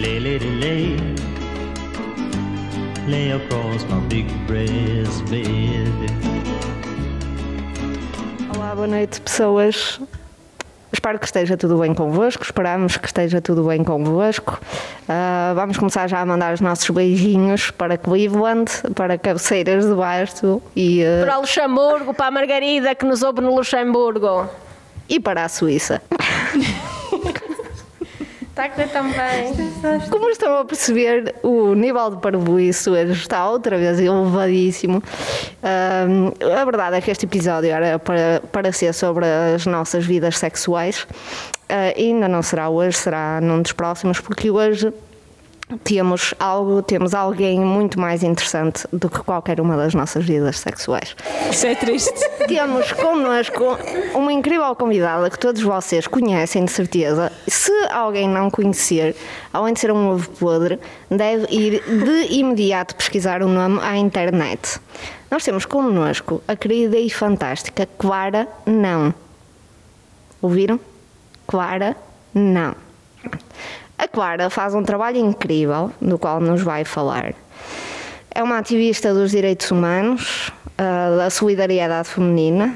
lay, lay, lay, lay across my big breast bed. Olá, boa noite, pessoas. Espero que esteja tudo bem convosco, esperamos que esteja tudo bem convosco. Uh, vamos começar já a mandar os nossos beijinhos para Cleveland, para Cabeceiras de Basto e, uh, Para o Luxemburgo, para a Margarida que nos ouve no Luxemburgo. e para a Suíça. Como estão a perceber, o nível de parvoíce hoje está outra vez elevadíssimo. A verdade é que este episódio era para, para ser sobre as nossas vidas sexuais. Ah, ainda não será hoje, será num dos próximos, porque hoje temos algo, temos alguém muito mais interessante do que qualquer uma das nossas vidas sexuais. Isso é triste. Temos connosco uma incrível convidada que todos vocês conhecem de certeza. Se alguém não conhecer, além de ser um ovo podre, deve ir de imediato pesquisar o nome à internet. Nós temos connosco a querida e fantástica Clara Não. Ouviram? Clara Não. A Clara faz um trabalho incrível, do qual nos vai falar. É uma ativista dos direitos humanos, ah, da solidariedade feminina,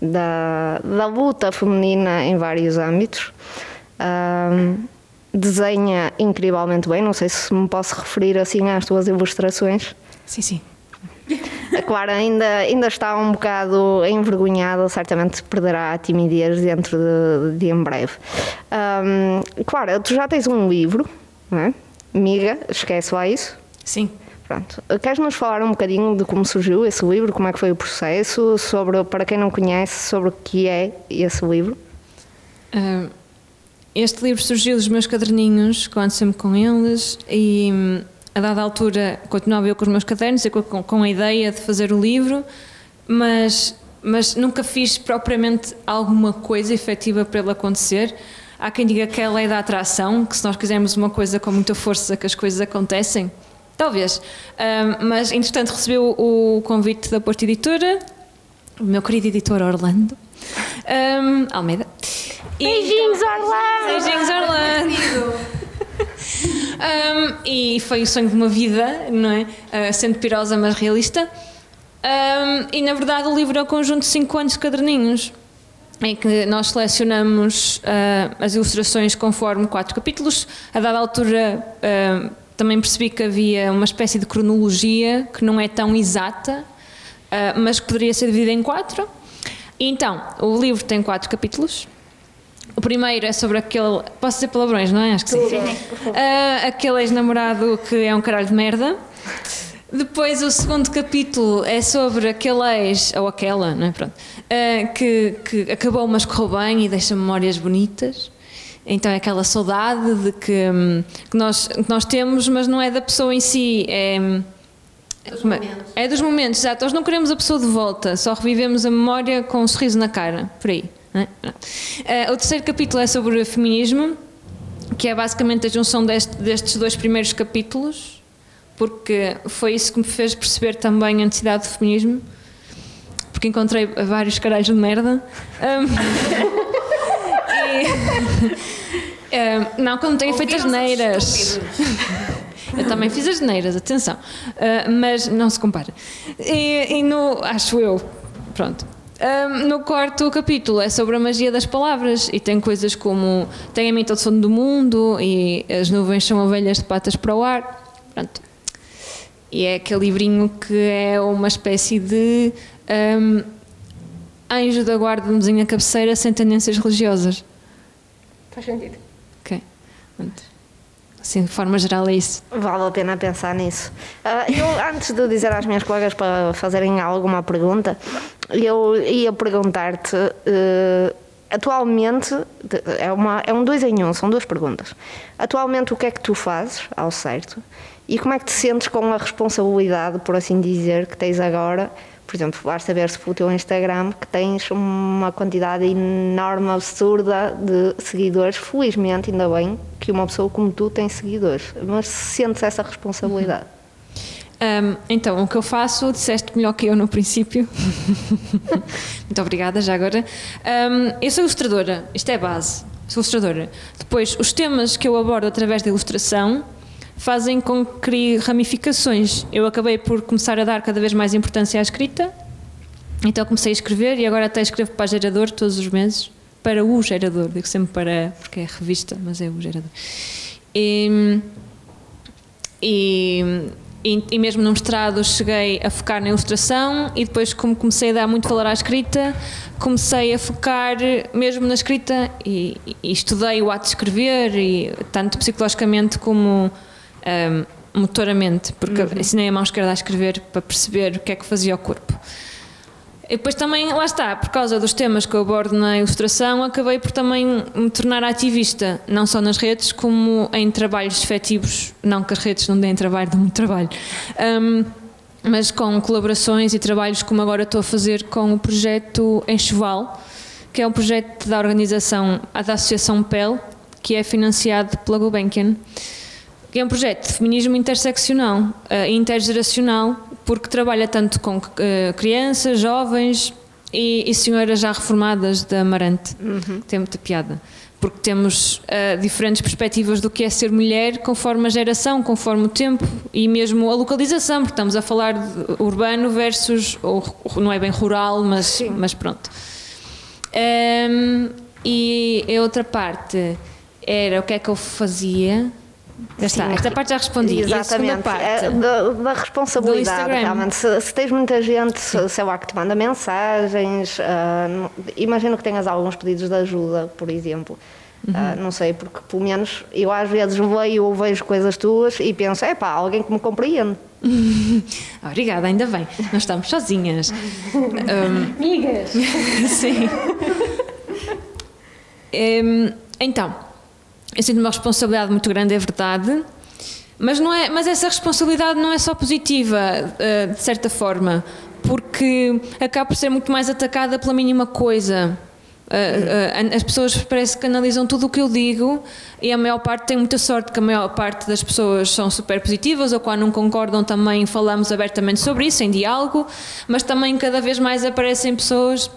da, da luta feminina em vários âmbitos. Ah, desenha incrivelmente bem, não sei se me posso referir assim às tuas ilustrações. Sim, sim. A Clara ainda, ainda está um bocado envergonhada, certamente perderá a timidez dentro de, de em breve. Clara, tu já tens um livro, não é? Miga, esquece lá isso. Sim. Pronto. Queres-nos falar um bocadinho de como surgiu esse livro, como é que foi o processo, sobre, para quem não conhece, sobre o que é esse livro? Este livro surgiu dos meus caderninhos, que eu ando sempre com eles, e hum, a dada altura continuava eu com os meus cadernos e com, com- a ideia de fazer o livro, mas, mas nunca fiz propriamente alguma coisa efetiva para ele acontecer. Há quem diga que é a lei da atração, que se nós quisermos uma coisa com muita força, que as coisas acontecem. Talvez. Mas, entretanto, recebeu o convite da Porta Editora, o meu querido editor Orlando um, Almeida. Beijinhos, então- Orlando! Beijinhos, Orlando! Um, e foi o sonho de uma vida, não é? Uh, sendo pirosa, mas realista. Um, e na verdade o livro é um conjunto de 5 anos de caderninhos em que nós selecionamos uh, as ilustrações conforme quatro capítulos. A dada altura uh, também percebi que havia uma espécie de cronologia que não é tão exata, mas que poderia ser dividida em quatro. E então, o livro tem quatro capítulos. O primeiro é sobre aquele. Posso dizer palavrões, não é? Acho que sim. Ah, aquele ex-namorado que é um caralho de merda. Depois, o segundo capítulo é sobre aquele ex, ou aquela, não é? Pronto, ah, que, que acabou, mas correu bem e deixa memórias bonitas. Então, é aquela saudade de que, hum, que, nós, que nós temos, mas não é da pessoa em si, é. como é? É dos momentos, exato. Nós não queremos a pessoa de volta, só revivemos a memória com um sorriso na cara, por aí. É? Ah, o terceiro capítulo é sobre o feminismo, que é basicamente a junção deste- destes dois primeiros capítulos, porque foi isso que me fez perceber também a necessidade do feminismo, porque encontrei vários caralhos de merda. Ahm, e- não, quando tenho feito as neiras. Eu também fiz as neiras, atenção. Ah, mas não se compara. E, e no. Acho eu. Pronto. Ahm, no quarto capítulo é sobre a magia das palavras e tem coisas como tem a mim todo sono do mundo e as nuvens são ovelhas de patas para o ar. Pronto. E é aquele livrinho que é uma espécie de ahm, anjo da guarda de um à cabeceira sem tendências religiosas. Faz sentido. Ok. Pronto. Assim, de forma geral, é isso. Vale a pena pensar nisso. Ah, eu, antes de dizer às minhas colegas para fazerem alguma pergunta, eu ia perguntar-te. eh, atualmente, é, uma, é um dois em um, são duas perguntas. Atualmente, o que é que tu fazes, ao certo? E como é que te sentes com a responsabilidade, por assim dizer, que tens agora? Por exemplo, basta ver-se pelo teu Instagram que tens uma quantidade enorme, absurda de seguidores. Felizmente, ainda bem que uma pessoa como tu tem seguidores. Mas sentes essa responsabilidade? Ahm, então, o que eu faço, disseste melhor que eu no princípio. Muito obrigada, já agora. Ahm, eu sou ilustradora, isto é base. sou ilustradora. Depois, os temas que eu abordo através da ilustração fazem com que crie ramificações. Eu acabei por começar a dar cada vez mais importância à escrita, então comecei a escrever e agora até escrevo para a gerador todos os meses. Para o gerador, digo sempre para, porque é revista, mas é o gerador. E, e, e, e mesmo no mestrado cheguei a focar na ilustração e depois como comecei a dar muito valor à escrita, comecei a focar mesmo na escrita e, e estudei o ato de escrever, e, tanto psicologicamente como um, motoramente, porque ensinei a mão esquerda a escrever para perceber o que é que fazia o corpo. E depois também, lá está, por causa dos temas que eu abordo na ilustração, acabei por também me tornar ativista, não só nas redes, como em trabalhos efetivos. Não que as redes não deem trabalho, dão muito trabalho. Um, mas com colaborações e trabalhos como agora estou a fazer com o projeto Enxoval, que é um projeto da organização, da Associação PEL, que é financiado pela Gulbenkian é um projeto de feminismo interseccional e uh, intergeracional, porque trabalha tanto com uh, crianças, jovens e, e, senhoras já reformadas da Amarante. Uhum. Tem muita piada. Porque temos uh, diferentes perspectivas do que é ser mulher, conforme a geração, conforme o tempo e mesmo a localização, porque estamos a falar de urbano versus, ou, não é bem rural, mas, mas pronto. Um, e a outra parte era o que é que eu fazia está, Sim, esta parte já respondi. Exatamente. Parte, é, da, da, responsabilidade, realmente. Se, se, tens muita gente, se, se é lá que te manda mensagens, uh, imagino que tenhas alguns pedidos de ajuda, por exemplo. Uhum. Uh, não sei, porque pelo menos eu às vezes leio ou vejo coisas tuas e penso, é pá, alguém que me compreende. Obrigada, ainda bem. Nós estamos sozinhas. um, Amigas! Sim. um, então, eu sinto uma responsabilidade muito grande, é verdade. Mas, não é, mas essa responsabilidade não é só positiva, eh, de certa forma, porque acaba por ser muito mais atacada pela mínima coisa. Eh, eh, as pessoas parece que analisam tudo o que eu digo e a maior parte tem muita sorte que a maior parte das pessoas são super positivas ou quando não concordam também falamos abertamente sobre isso em diálogo, mas também cada vez mais aparecem pessoas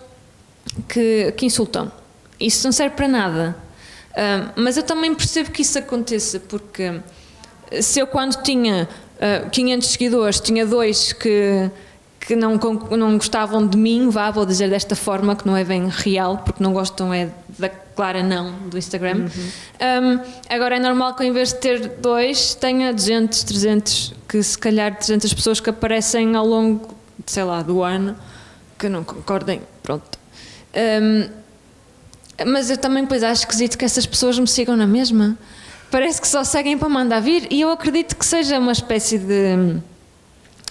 que, que insultam. Isso não serve para nada mas eu também percebo que isso aconteça, porque se eu quando tinha uh, ah, 500 seguidores, tinha dois que, que não, não gostavam de mim, vá, vou dizer desta forma, que não é bem real, porque não gostam é da clara não do Instagram. Uhum. Um, agora é normal que em vez de ter dois, tenha 200, 300, que se calhar 300 pessoas que aparecem ao longo, sei lá, do ano, que não concordem, pronto. Um, mas eu também pois acho esquisito que essas pessoas me sigam na mesma. Parece que só seguem para mandar vir e eu acredito que seja uma espécie de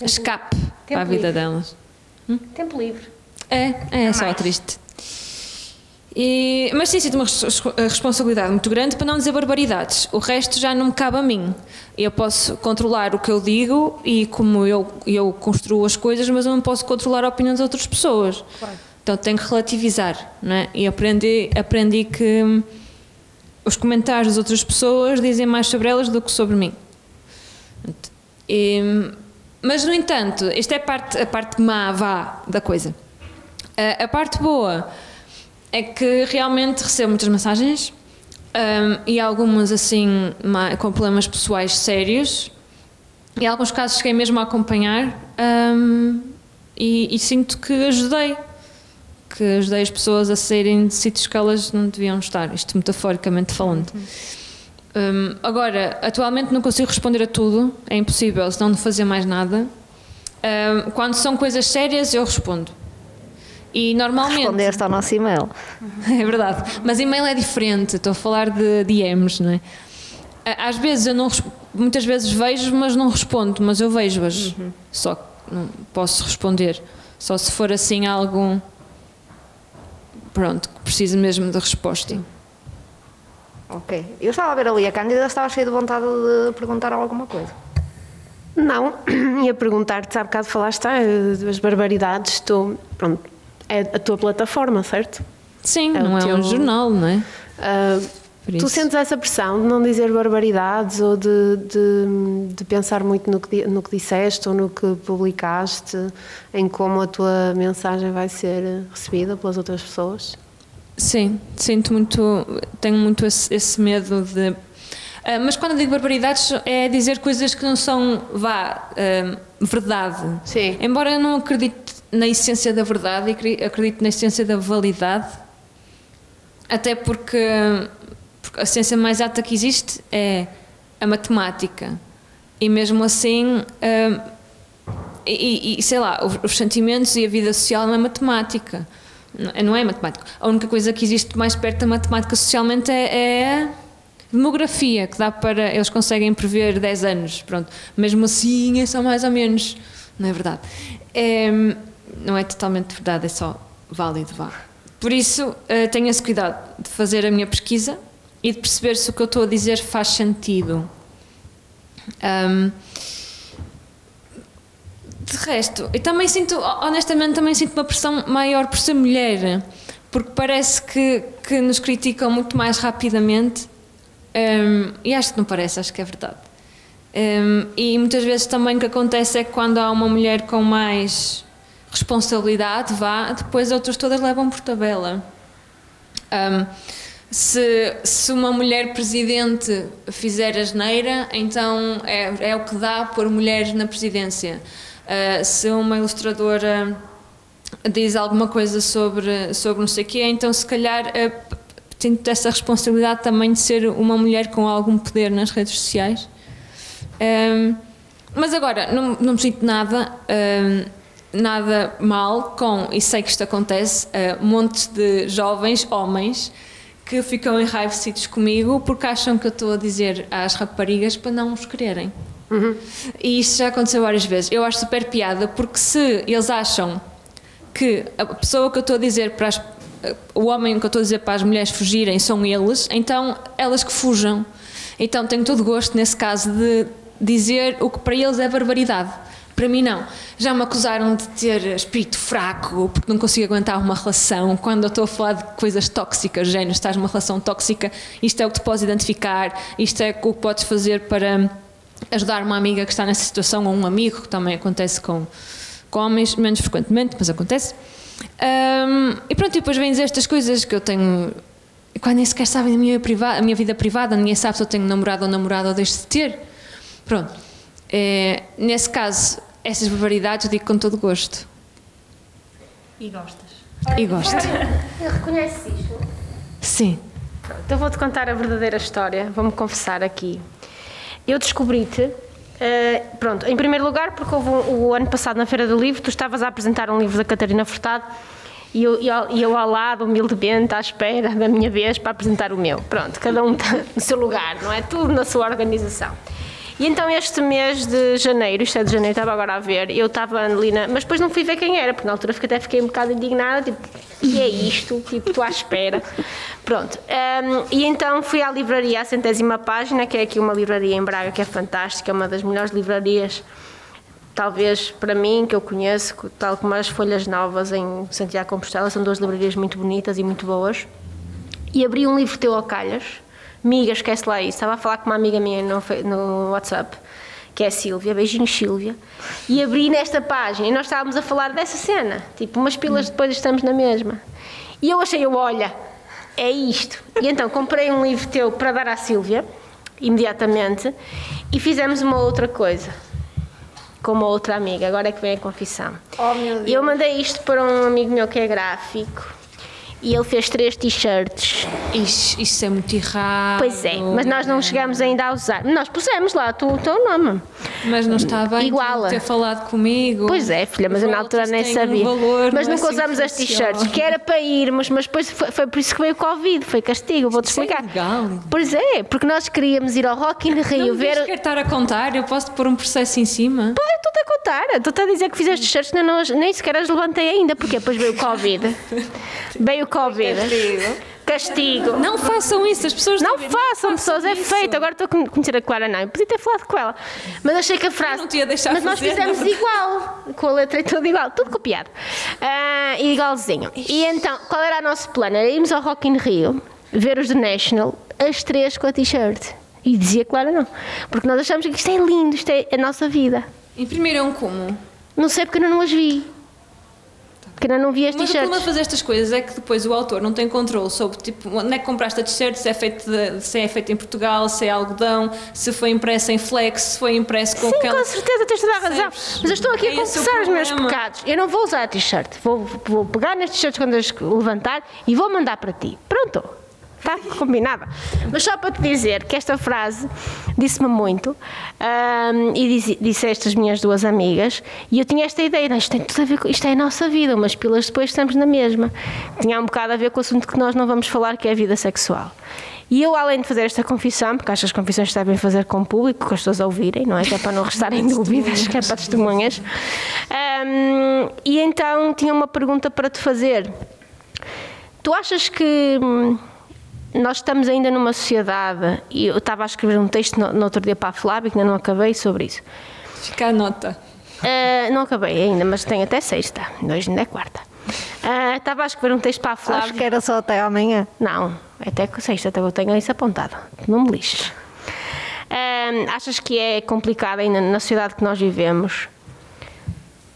escape Tempo para a vida livre. delas. Hum? Tempo livre. É, é, só triste. E, mas sim, sinto uma responsabilidade muito grande para não dizer barbaridades. O resto já não me cabe a mim. Eu posso controlar o que eu digo e como eu, eu construo as coisas, mas eu não posso controlar a opinião das outras pessoas. Claro. Então tenho que relativizar, não é? E aprendi, aprendi que hum, os comentários das outras pessoas dizem mais sobre elas do que sobre mim. E, hum, mas, no entanto, esta é a parte, a parte má, vá, da coisa. A, a parte boa é que realmente recebo muitas mensagens um, e algumas, assim, com problemas pessoais sérios. E em alguns casos cheguei mesmo a acompanhar um, e, e sinto que ajudei que ajudei as pessoas a saírem de sítios que elas não deviam estar, isto metaforicamente falando. Um, agora, atualmente não consigo responder a tudo, é impossível, senão não fazer mais nada. Um, quando são coisas sérias, eu respondo. E normalmente. Respondeste ao nosso e-mail. É verdade. Mas e-mail é diferente, estou a falar de DMs, não é? Às vezes eu não. Muitas vezes vejo, mas não respondo, mas eu vejo-as. Uhum. Só que não posso responder. Só se for assim algo pronto, que precisa mesmo de resposta. Sim. Ok. Eu estava a ver ali a Cândida, estava cheia de vontade de perguntar alguma coisa. Não, ia perguntar-te, há bocado falaste ah, das barbaridades, tu, pronto, é a tua plataforma, certo? Sim, é não é teu... um jornal, não é? Uh, tu sentes essa pressão de não dizer barbaridades ou de, de, de, pensar muito no que, no que disseste ou no que publicaste, em como a tua mensagem vai ser recebida pelas outras pessoas? Sim, sinto muito, tenho muito esse, esse medo de. Uh, mas quando digo barbaridades é dizer coisas que não são, vá, uh, verdade. Sim. Embora eu não acredite na essência da verdade e acredito na essência da validade, até porque, porque a ciência mais alta que existe é a matemática. E mesmo assim, uh, e, e, sei lá, os, os, sentimentos e a vida social não é matemática. Não, é matemática. A única coisa que existe mais perto da matemática socialmente é, é demografia, que dá para. Eles conseguem prever 10 anos. Pronto. Mesmo assim, é só mais ou menos. Não é verdade. É, não é totalmente verdade, é só válido, vá. Por isso, uh, tenho esse cuidado de fazer a minha pesquisa e de perceber se o que eu estou a dizer faz sentido. Um, de resto, eu também sinto, honestamente, também sinto uma pressão maior por ser mulher, porque parece que, que nos criticam muito mais rapidamente um, e acho que não parece, acho que é verdade. Um, e muitas vezes também o que acontece é que quando há uma mulher com mais responsabilidade, vá, depois outras todas levam por tabela. Um, se, se uma mulher presidente fizer a geneira, então é, é o que dá pôr mulheres na presidência. Uh, se uma ilustradora diz alguma coisa sobre, sobre não sei o quê, então se calhar uh, tenho essa responsabilidade também de ser uma mulher com algum poder nas redes sociais. Um, mas agora, não, não me sinto nada. Um, nada mal com, e sei que isto acontece, uh, montes de jovens homens que ficam enraivecidos comigo porque acham que eu estou a dizer às raparigas para não os quererem. Uhum. E isso já aconteceu várias vezes. Eu acho super piada porque se eles acham que a pessoa que eu estou a dizer para as, o homem que eu estou a dizer para as mulheres fugirem são eles, então elas que fujam. Então tenho todo gosto nesse caso de dizer o que para eles é barbaridade para mim, não. Já me acusaram de ter espírito fraco, porque não consigo aguentar uma relação. Quando eu estou a falar de coisas tóxicas, género, estás numa relação tóxica, isto é o que te podes identificar, isto é o que podes fazer para ajudar uma amiga que está nessa situação, ou um amigo, que também acontece com, com homens, menos frequentemente, mas acontece. Um, e pronto, e depois vêm estas coisas que eu tenho. Quando nem sequer sabem da minha, privada, a minha vida privada, ninguém sabe se eu tenho namorado ou namorada ou deixo de ter. Pronto. É, nesse caso, essas barbaridades digo com todo gosto. E gostas? E gosto. Reconheces isto? Sim. Pronto, então vou-te contar a verdadeira história, vou-me confessar aqui. Eu descobri-te, uh, pronto, em primeiro lugar, porque houve um, o ano passado na Feira do Livro, tu estavas a apresentar um livro da Catarina Furtado e eu, eu, eu ao lado, humildemente, à espera da minha vez para apresentar o meu. Pronto, cada um está no seu lugar, não é? Tudo na sua organização. E então este mês de janeiro, isto é de janeiro, estava agora a ver, eu estava ali na... Mas depois não fui ver quem era, porque na altura até fiquei um bocado indignada, tipo, que é isto? Tipo, estou à espera. Pronto. Um, e então fui à livraria, à centésima página, que é aqui uma livraria em Braga que é fantástica, é uma das melhores livrarias talvez para mim, que eu conheço, tal como as Folhas Novas em Santiago Compostela, são duas livrarias muito bonitas e muito boas. E abri um livro teu a calhas, Amiga, esquece lá isso. Estava a falar com uma amiga minha no, no WhatsApp, que é a Sílvia, beijinhos Sílvia, e abri nesta página e nós estávamos a falar dessa cena, tipo, umas pilas depois estamos na mesma. E eu achei, eu, olha, é isto. E então comprei um livro teu para dar à Sílvia, imediatamente, e fizemos uma outra coisa com uma outra amiga. Agora é que vem a confissão. Oh. Eu mandei isto para um amigo meu que é gráfico e ele fez três t-shirts. Isso, isso, é muito errado. Pois é, mas nós não chegamos ainda a usar. Nós pusemos lá o teu nome. Mas não está bem Igual. ter falado comigo. Pois é, filha, mas eu na altura nem sabia. Um valor, mas não nunca é assim usamos as t-shirts, que era para irmos, mas depois foi, foi, por isso que veio o Covid, foi castigo, vou-te é explicar. É legal. Pois é, porque nós queríamos ir ao Rock in Rio não ver. Não quer estar a contar, eu posso pôr um processo em cima. Pô, estou-te a contar, estou-te a dizer que fizeste t-shirts, nem sequer as levantei ainda, porque depois veio o Covid. veio Covid. Castigo. Não façam isso, as pessoas não façam, pessoas, é feito. Agora estou a conhecer a Clara, não. Eu podia ter falado com ela. Mas achei que a frase. Eu não te ia deixar Mas nós fizemos igual, com a letra e tudo igual, tudo copiado. Uh, igualzinho. E então, qual era o nosso plano? Era irmos ao Rock in Rio, ver os The National, as três com a t-shirt. E dizia Clara não. Porque nós achamos que isto é lindo, isto é a nossa vida. Imprimiram como? Não sei porque eu não as vi. Que ainda não vi as Mas o problema de t-shirts. fazer estas coisas é que depois o autor não tem controle sobre tipo, onde é que compraste a t-shirt, se é, feito de- se é feito em Portugal, se é algodão, se foi impresso em flex, se foi impresso com Sim, aquela. com certeza tens toda a razão. Mas eu estou aqui a É o confessar os meus pecados. Eu não vou usar a t-shirt. Vou, vou pegar nas t-shirts quando as levantar e vou mandar para ti. Pronto. Está combinada. Mas só para te dizer que esta frase disse-me muito ahm, e disse, disse a estas minhas duas amigas e eu tinha esta ideia, "Não, isto tem tudo a ver com isto é a nossa vida, umas pilas depois estamos na mesma. Tinha um bocado a ver com o assunto que nós não vamos falar, que é a vida sexual. E eu, além de fazer esta confissão, porque acho que as confissões se devem fazer com o público, com as pessoas a ouvirem, não é? Que é para não restarem dúvidas, que é para testemunhas. Ahm, e então tinha uma pergunta para te fazer. Tu achas que hum, nós estamos ainda numa sociedade, e eu estava a escrever um texto no, no outro dia para a Flávia, que ainda não acabei, sobre isso. Fica a nota. Ah, não acabei ainda, mas tenho até sexta, hoje ainda é quarta. Ah, estava a escrever um texto para a Flávia. Acho que era só até amanhã. Não, até que sexta, até eu tenho isso apontado. Não me lixes. Ahm, achas que é complicado ainda na sociedade que nós vivemos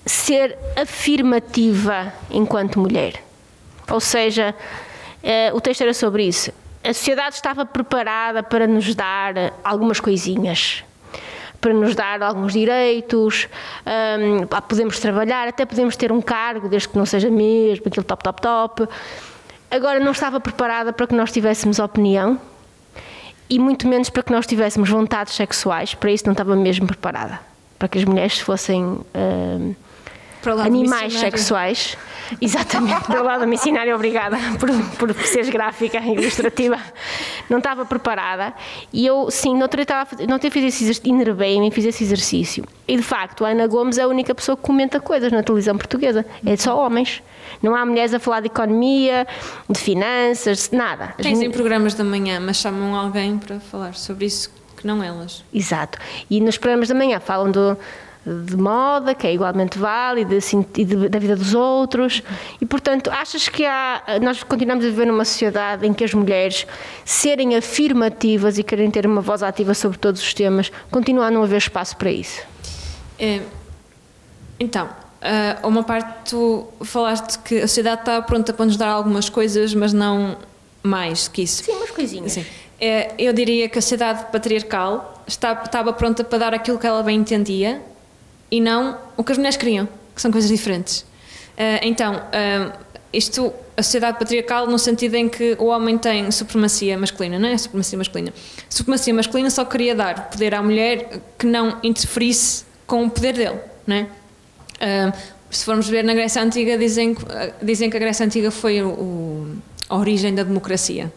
ser afirmativa enquanto mulher? Ou seja, eh, o texto era sobre isso. A sociedade estava preparada para nos dar algumas coisinhas, para nos dar alguns direitos, pá, podemos trabalhar, até podemos ter um cargo, desde que não seja mesmo aquele top, top, top. Agora não estava preparada para que nós tivéssemos opinião e muito menos para que nós tivéssemos vontades sexuais. Para isso não estava mesmo preparada. Para que as mulheres fossem lado animais sexuais. Exatamente, para o lado missionário, obrigada por, por seres gráfica e ilustrativa. Não estava preparada. E eu, sim, não estava não fiz esse exercício, enervei-me e fiz esse exercício. E de facto, a Ana Gomes é a única pessoa que comenta coisas na televisão portuguesa. É só homens. Não há mulheres a falar de economia, de finanças, nada. Tens em programas da manhã, mas chamam alguém para falar sobre isso que não elas. Exato. E nos programas da manhã falam do, de moda, que é igualmente válido, assim, e de- da vida dos outros. E, portanto, achas que há, nós continuamos a viver numa sociedade em que as mulheres serem afirmativas e querem ter uma voz ativa sobre todos os temas, continua a não haver espaço para isso? É, então, ah, uma parte tu falaste que a sociedade está pronta para nos dar algumas coisas, mas não mais que isso. Sim, umas coisinhas. Sim. É, eu diria que a sociedade patriarcal está, estava pronta para dar aquilo que ela bem entendia e não o que as mulheres queriam, que são coisas diferentes. Ah, então, ah, isto, a sociedade patriarcal no sentido em que o homem tem supremacia masculina, não é supremacia masculina. Supremacia masculina só queria dar poder à mulher que não interferisse com o poder dele, não é? Ah, se formos ver na Grécia Antiga, dizem, dizem que a Grécia Antiga foi o- o- a origem da democracia.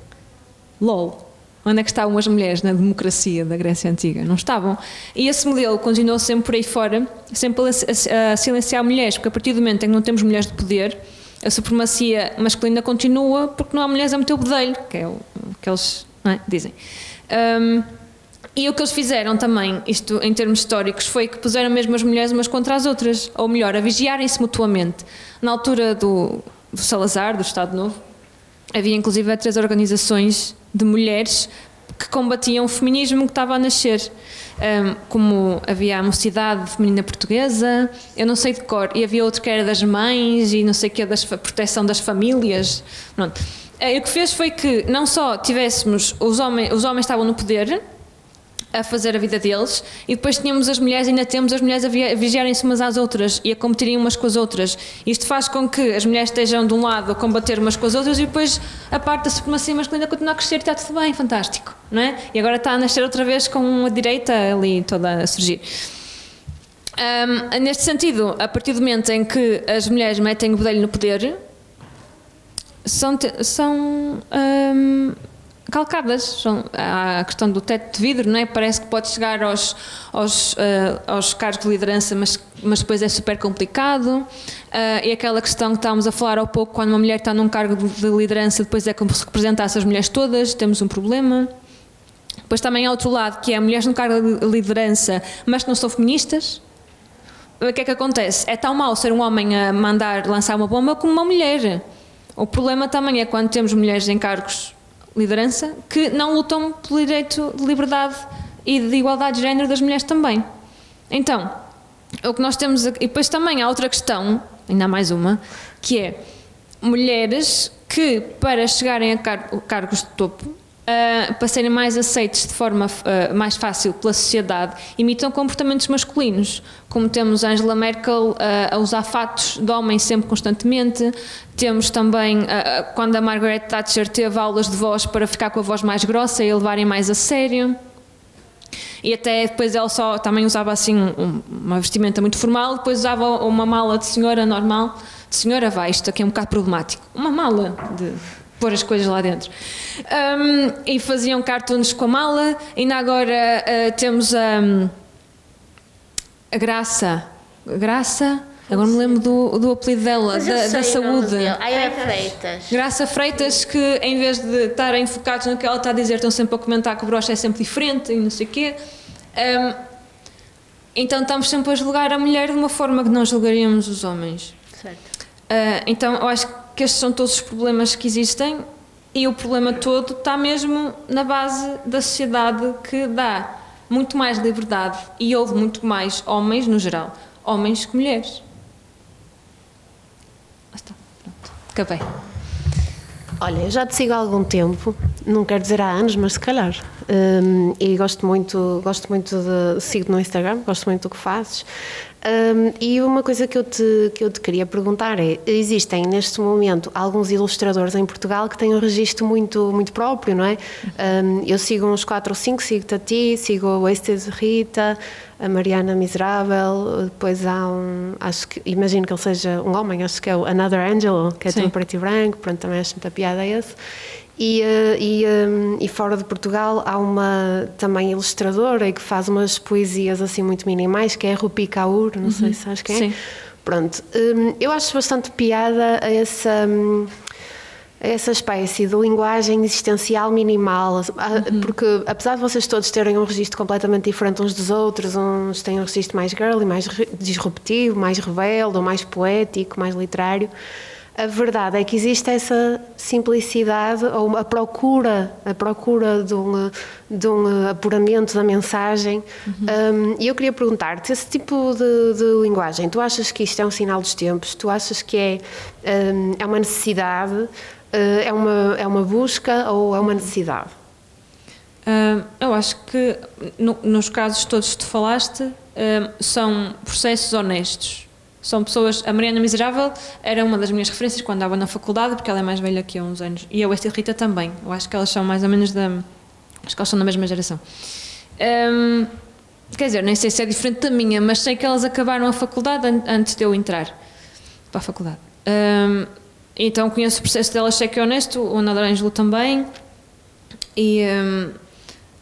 LOL. Onde é que estavam as mulheres na democracia da Grécia Antiga? Não estavam. E esse modelo continuou sempre por aí fora, sempre a, silenciar mulheres, porque a partir do momento em que não temos mulheres de poder, a supremacia masculina continua porque não há mulheres a meter o bedelho, que é o que eles é, dizem. Ahm, e o que eles fizeram também, isto em termos históricos, foi que puseram mesmo as mulheres umas contra as outras, ou melhor, a vigiarem-se mutuamente. Na altura do, do Salazar, do Estado Novo, havia inclusive três organizações de mulheres que combatiam o feminismo que estava a nascer. Ahm, como havia a Mocidade Feminina Portuguesa, eu não sei de cor, e havia outro que era das mães e não sei o que, da proteção das famílias. Pronto. Eh, o que fez foi que não só tivéssemos os homens, os homens estavam no poder, a fazer a vida deles e depois tínhamos as mulheres, ainda temos as mulheres a vi- a vigiarem-se umas às outras e a competirem umas com as outras. Isto faz com que as mulheres estejam de um lado a combater umas com as outras e depois a parte da supremacia masculina continua a crescer e está tudo bem, fantástico, não é? E agora está a nascer outra vez com uma direita ali toda a surgir. Ahm, neste sentido, a partir do momento em que as mulheres metem o bedelho no poder, são, são ahm, calcadas. São, a questão do teto de vidro, não é? Parece que pode chegar aos, aos, ah, aos cargos de liderança, mas, mas depois é super complicado. Ah, e aquela questão que estávamos a falar há pouco, quando uma mulher está num cargo de, de liderança, depois é como se representasse as mulheres todas, temos um problema. Depois também há outro lado, que é mulheres num cargo de liderança, mas que não são feministas. O que é que acontece? É tão mau ser um homem a mandar lançar uma bomba como uma mulher. O problema também é quando temos mulheres em cargos liderança que não lutam pelo direito de liberdade e de igualdade de género das mulheres também. Então, o que nós temos aqui, e depois também há outra questão ainda há mais uma, que é mulheres que, para chegarem a car- cargos de topo, ah, para serem mais aceites de forma ah, mais fácil pela sociedade, imitam comportamentos masculinos, como temos Angela Merkel ah, a usar fatos de homem sempre constantemente, temos também quando a Margaret Thatcher teve aulas de voz para ficar com a voz mais grossa e a levarem mais a sério. E até depois ela só também usava assim um- uma vestimenta muito formal, depois usava uma mala de senhora normal. De senhora vai, isto aqui é um bocado problemático. Uma mala de pôr as coisas lá dentro. Um, e faziam cartoons com a mala. Ainda agora uh, temos a, a Graça. Graça? Agora me lembro do, do apelido dela, da, da saúde. Ai, é Freitas. Graça Freitas, que em vez de estarem focados no que ela está a dizer, estão sempre a comentar que o broche é sempre diferente e não sei o quê. Hum, então estamos sempre a julgar a mulher de uma forma que não julgaríamos os homens. Certo. Ah, então eu acho que estes são todos os problemas que existem e o problema todo está mesmo na base da sociedade que dá muito mais liberdade e houve muito mais homens, no geral, homens que mulheres. Lá está, pronto, acabei. Olha, já te sigo há algum tempo, não quero dizer há anos, mas se calhar. Hum, e gosto muito, gosto muito de sigo no Instagram, gosto muito do que fazes. Hum, e uma coisa que eu, te, que eu te queria perguntar é: existem neste momento alguns ilustradores em Portugal que têm um registro muito, muito próprio, não é? Hum, eu sigo uns 4 ou 5, sigo-te a ti, sigo a Wasted Rita, a Mariana Miserável, depois há um, acho que, imagino que ele seja um homem, acho que é o Another Angelo, que é tudo preto e branco, pronto, também acho muita piada esse. E, eh, e, eh, e fora de Portugal há uma também ilustradora que faz umas poesias assim muito minimais, que é a Rupi Kaur, não sei se sabes quem é. Sim. Pronto, hum, eu acho bastante piada a essa, hum, a essa espécie de linguagem existencial minimal, ah, porque apesar de vocês todos terem um registro completamente diferente uns dos outros, uns têm um registro mais girly, mais disruptivo, mais rebelde, ou mais poético, mais literário, a verdade é que existe essa simplicidade ou a procura, a procura de um, de um apuramento da mensagem. Um, e eu queria perguntar-te, esse tipo de, de linguagem, tu achas que isto é um sinal dos tempos? Tu achas que é, um, é uma necessidade? Uh, é, uma, é uma busca ou é uma necessidade? Hum, eu acho que no- nos casos todos que tu falaste hum, são processos honestos. São pessoas. A Mariana Miserável era uma das minhas referências quando andava na faculdade, porque ela é mais velha que eu uns anos. E a Westie Rita também. Eu acho que elas são mais ou menos da. Acho que elas são da mesma geração. Hum, quer dizer, nem sei se é diferente da minha, mas sei que elas acabaram a faculdade an- antes de eu entrar para a faculdade. Hum, então conheço o processo delas, sei que é honesto, o Nadar Ângelo também. E hum,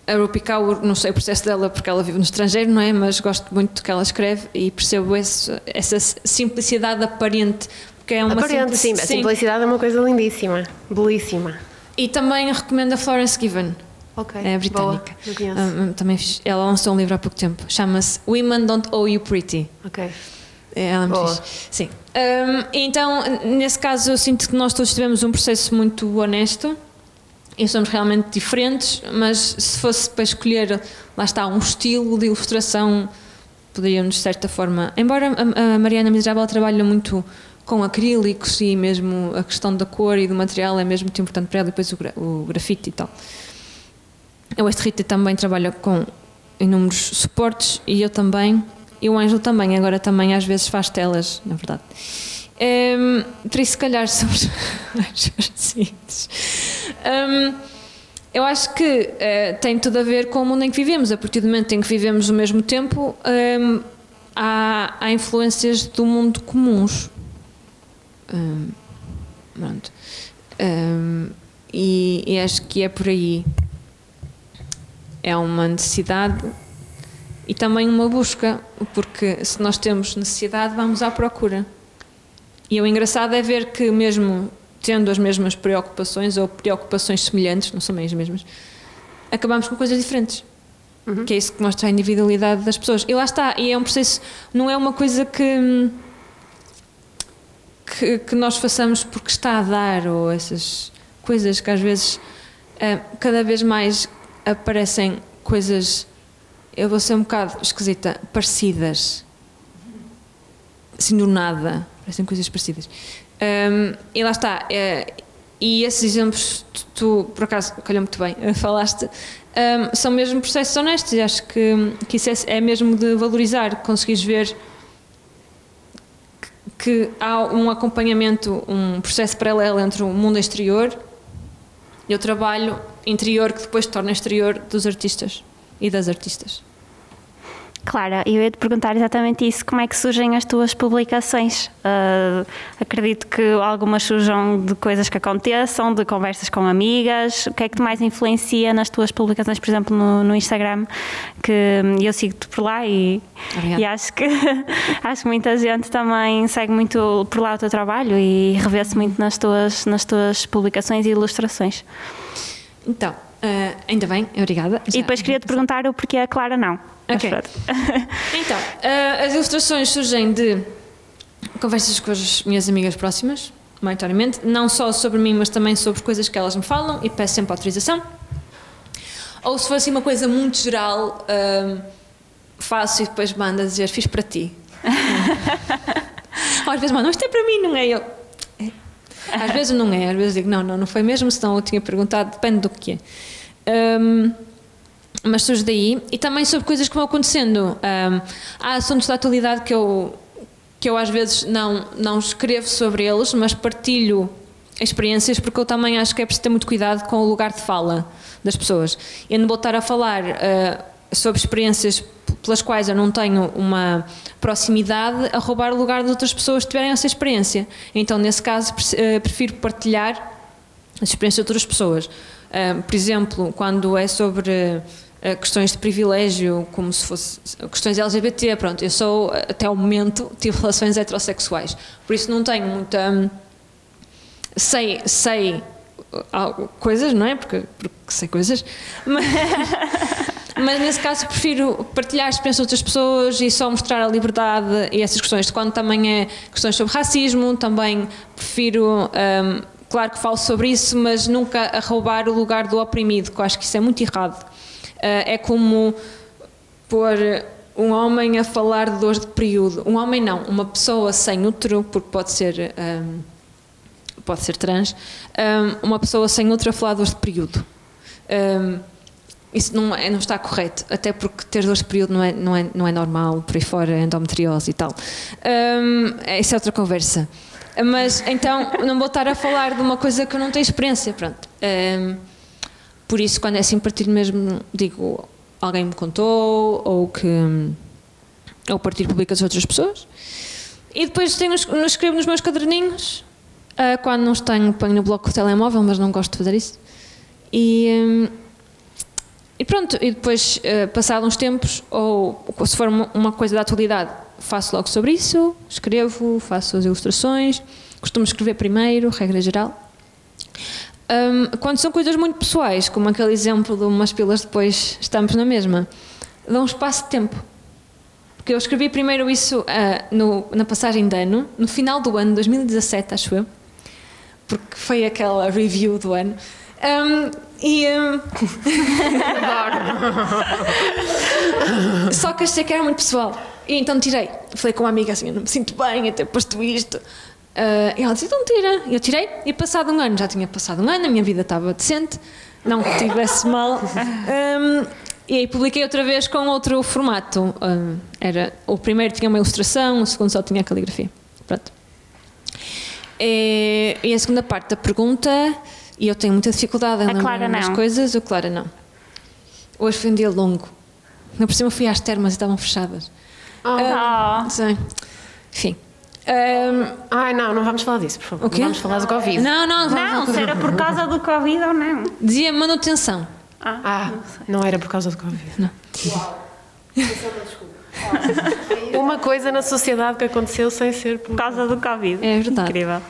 a Rupi Kaur, não sei o processo dela porque ela vive no estrangeiro, não é? Mas gosto muito do que ela escreve e percebo esse, essa simplicidade aparente. Porque é uma Aparente, sim, a simplicidade é uma coisa lindíssima, belíssima. E também recomendo a Florence Given. Ok, É britânica. boa, conheço. Hum, também fiz- ela lançou um livro há pouco tempo. Chama-se Women Don't Owe You Pretty. Ok. É, Ela é Boa. fixe. Sim. Hum, então, nesse caso, eu sinto que nós todos tivemos um processo muito honesto e somos realmente diferentes, mas se fosse para escolher, lá está, um estilo de ilustração, poderíamos, de certa forma. Embora a, Mariana Miserável trabalhe muito com acrílicos e mesmo a questão da cor e do material é mesmo muito importante para ela, e depois o, gra- o grafite e tal. A West Rita também trabalha com inúmeros suportes e eu também. E o Ângelo também, agora também às vezes faz telas, na verdade. Ehm, por isso, se calhar, somos mais parecidos. Ehm, eu acho que eh, tem tudo a ver com o mundo em que vivemos. A partir do momento em que vivemos o mesmo tempo, ehm, há, há influências do mundo comuns. Ehm, pronto. E, e acho que é por aí é uma necessidade e também uma busca, porque se nós temos necessidade, vamos à procura. E o engraçado é ver que, mesmo tendo as mesmas preocupações ou preocupações semelhantes, não são bem as mesmas, acabamos com coisas diferentes. Que é isso que mostra a individualidade das pessoas. E lá está, e é um processo, não é uma coisa que, que, que nós façamos porque está a dar, ou essas coisas que às vezes, eh, cada vez mais aparecem coisas, eu vou ser um bocado esquisita, parecidas, assim do nada. parecem coisas parecidas. Um, e lá está. eh, e esses exemplos, tu, tu, por acaso, calhou muito bem, eh, falaste, um, são mesmo processos honestos e acho que, que isso é, é mesmo de valorizar, conseguires ver que há um acompanhamento, um processo paralelo entre o mundo exterior e o trabalho interior que depois torna exterior dos artistas e das artistas. Clara, eu ia te perguntar exatamente isso: como é que surgem as tuas publicações? Ah, acredito que algumas surjam de coisas que aconteçam, de conversas com amigas. O que é que mais influencia nas tuas publicações, por exemplo, no, no Instagram? Que eu sigo-te por lá e, e acho que acho que muita gente também segue muito por lá o teu trabalho e revê-se muito nas tuas, nas tuas publicações e ilustrações. Então, eh, ainda bem, obrigada. E depois queria-te perguntar o porquê a Clara não. Ok. Então, eh, as ilustrações surgem de conversas com as minhas amigas próximas, maioritariamente, não só sobre mim, mas também sobre coisas que elas me falam e peço sempre autorização. Ou se fosse uma coisa muito geral, eh, faço e depois mando a dizer, fiz para ti. Ou às vezes mando, isto é para mim, não é eu. É. Às vezes não é, às vezes digo, não, não, não foi mesmo, senão eu tinha perguntado, depende do que é. Hum, mas surge daí e também sobre coisas que vão acontecendo. Hum, há assuntos da atualidade que eu, que eu às vezes não, não escrevo sobre eles, mas partilho experiências porque eu também acho que é preciso ter muito cuidado com o lugar de fala das pessoas. Eu não vou estar a falar ah, sobre experiências pelas quais eu não tenho uma proximidade a roubar o lugar de outras pessoas que tiverem essa experiência. Então, nesse caso, eh, prefiro partilhar as experiências de outras pessoas. Por exemplo, quando é sobre ah, questões de privilégio, como se fosse questões LGBT, pronto, eu sou, até o momento, tive relações heterossexuais. Por isso não tenho muita. hum, Sei, sei ah, coisas, não é? Porque, porque sei coisas, mas, mas nesse caso prefiro partilhar a experiência de outras pessoas e só mostrar a liberdade e essas questões. Quando também é questões sobre racismo, também prefiro. hum, claro que falo sobre isso, mas nunca a roubar o lugar do oprimido, que eu acho que isso é muito errado. Ah, é como pôr um homem a falar de dores de período. Um homem não, uma pessoa sem útero, porque pode ser. hum, pode ser trans, hum, uma pessoa sem útero a falar de dores de período. Hum, isso não, é, não está correto, até porque ter dores de período não é, não é, não é normal, por aí fora, endometriose e tal. Hum, essa é outra conversa. Mas então, não vou estar a falar de uma coisa que eu não tenho experiência, pronto. Hum, por isso, quando é assim, partilho mesmo, digo, alguém me contou, ou que. ou partilho publicações de outras pessoas. E depois tenho, escrevo nos meus caderninhos. ah, quando não tenho, ponho no bloco do telemóvel, mas não gosto de fazer isso. E, hum, e pronto, e depois, ah, passado uns tempos, ou se for uma coisa da atualidade, faço logo sobre isso, escrevo, faço as ilustrações, costumo escrever primeiro, regra geral. Hum, quando são coisas muito pessoais, como aquele exemplo de umas pilas depois estamos na mesma, dão um espaço de tempo. Porque eu escrevi primeiro isso ah, no- na passagem de ano, no final do ano, 2017, acho eu, porque foi aquela review do ano. Hum, e. hum, Só que achei que era muito pessoal. E então tirei. Falei com uma amiga assim: eu não me sinto bem a ter posto isto. Ah, e ela disse: então tira. E eu tirei. E passado um ano, já tinha passado um ano, a minha vida estava decente, não que estivesse mal. Hum, e aí publiquei outra vez com outro formato. Hum, era, o primeiro tinha uma ilustração, o segundo só tinha caligrafia. Pronto. E, e a segunda parte da pergunta, e eu tenho muita dificuldade em lembrar não. coisas, o Clara não. Hoje foi um dia longo. Na por cima fui às termas e estavam fechadas. Oh. Sim. Enfim. Ahm, Ai, não, não vamos falar disso, por favor. O quê? Não vamos falar do Covid. não, não, Não, se era por causa do Covid ou não. Dizia manutenção. Ah, não era por causa do Covid. Não. Uma coisa na sociedade que aconteceu sem ser por Por causa do Covid. É verdade. Incrível.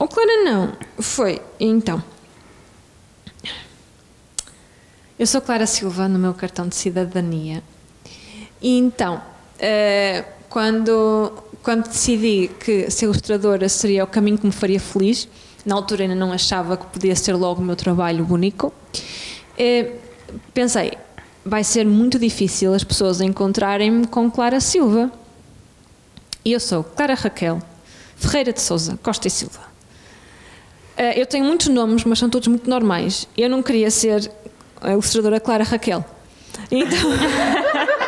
O Clara não. Foi. Então. Eu sou Clara Silva no meu cartão de cidadania. E então, eh, quando, quando decidi que ser ilustradora seria o caminho que me faria feliz, na altura ainda não achava que podia ser logo o meu trabalho único, eh, pensei, vai ser muito difícil as pessoas encontrarem-me com Clara Silva. E eu sou Clara Raquel, Ferreira de Souza, Costa e Silva. Eh, eu tenho muitos nomes, mas são todos muito normais. Eu não queria ser a ilustradora Clara Raquel. Então.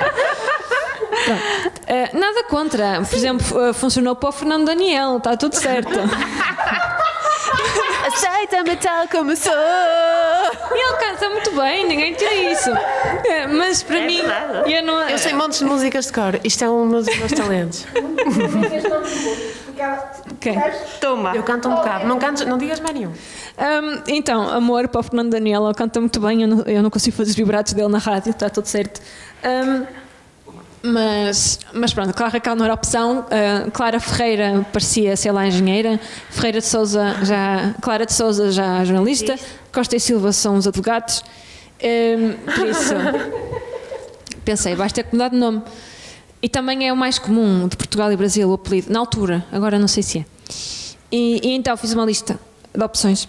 Eh, nada contra. Por exemplo, eh, funcionou para o Fernando Daniel, está tudo certo. Aceita-me tal como sou. E ele canta muito bem, ninguém tira isso. Eh, Mas para mim, eu não. Eu sei montes de músicas de cor. Isto é um dos meus talentos. Ok. Toma. Eu canto um bocado. Não, canto, não digas mais nenhum. Hum, então, amor para o Fernando Daniel, ele canta muito bem, eu não, eu não consigo fazer os vibratos dele na rádio, está tudo certo. Hum, mas, mas pronto, Clara Raquel não era opção, ah, Clara Ferreira parecia, sei lá, engenheira, Ferreira de Souza já, Clara de Souza já jornalista, Costa e Silva são os advogados, Hum, por isso pensei, vais ter que mudar de nome. E também é o mais comum de Portugal e Brasil, o apelido, na altura, agora não sei se é. E, e então fiz uma lista de opções.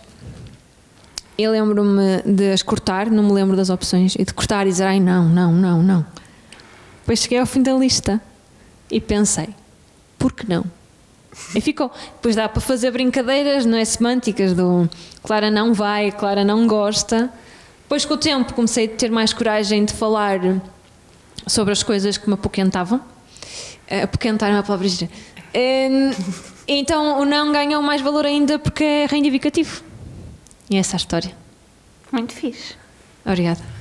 Eu lembro-me de as cortar, não me lembro das opções, e de cortar e dizer, ai não, não, não, não. Depois cheguei ao fim da lista e pensei, por que não? E ficou. Depois dá para fazer brincadeiras, não é? Semânticas do Clara não vai, Clara não gosta. Depois, com o tempo, comecei a ter mais coragem de falar sobre as coisas que me apoquentavam. Eh, Apoquentar é uma palavra gira. Então o não ganhou mais valor ainda porque é reivindicativo. E essa é a história. Muito fixe. Obrigada.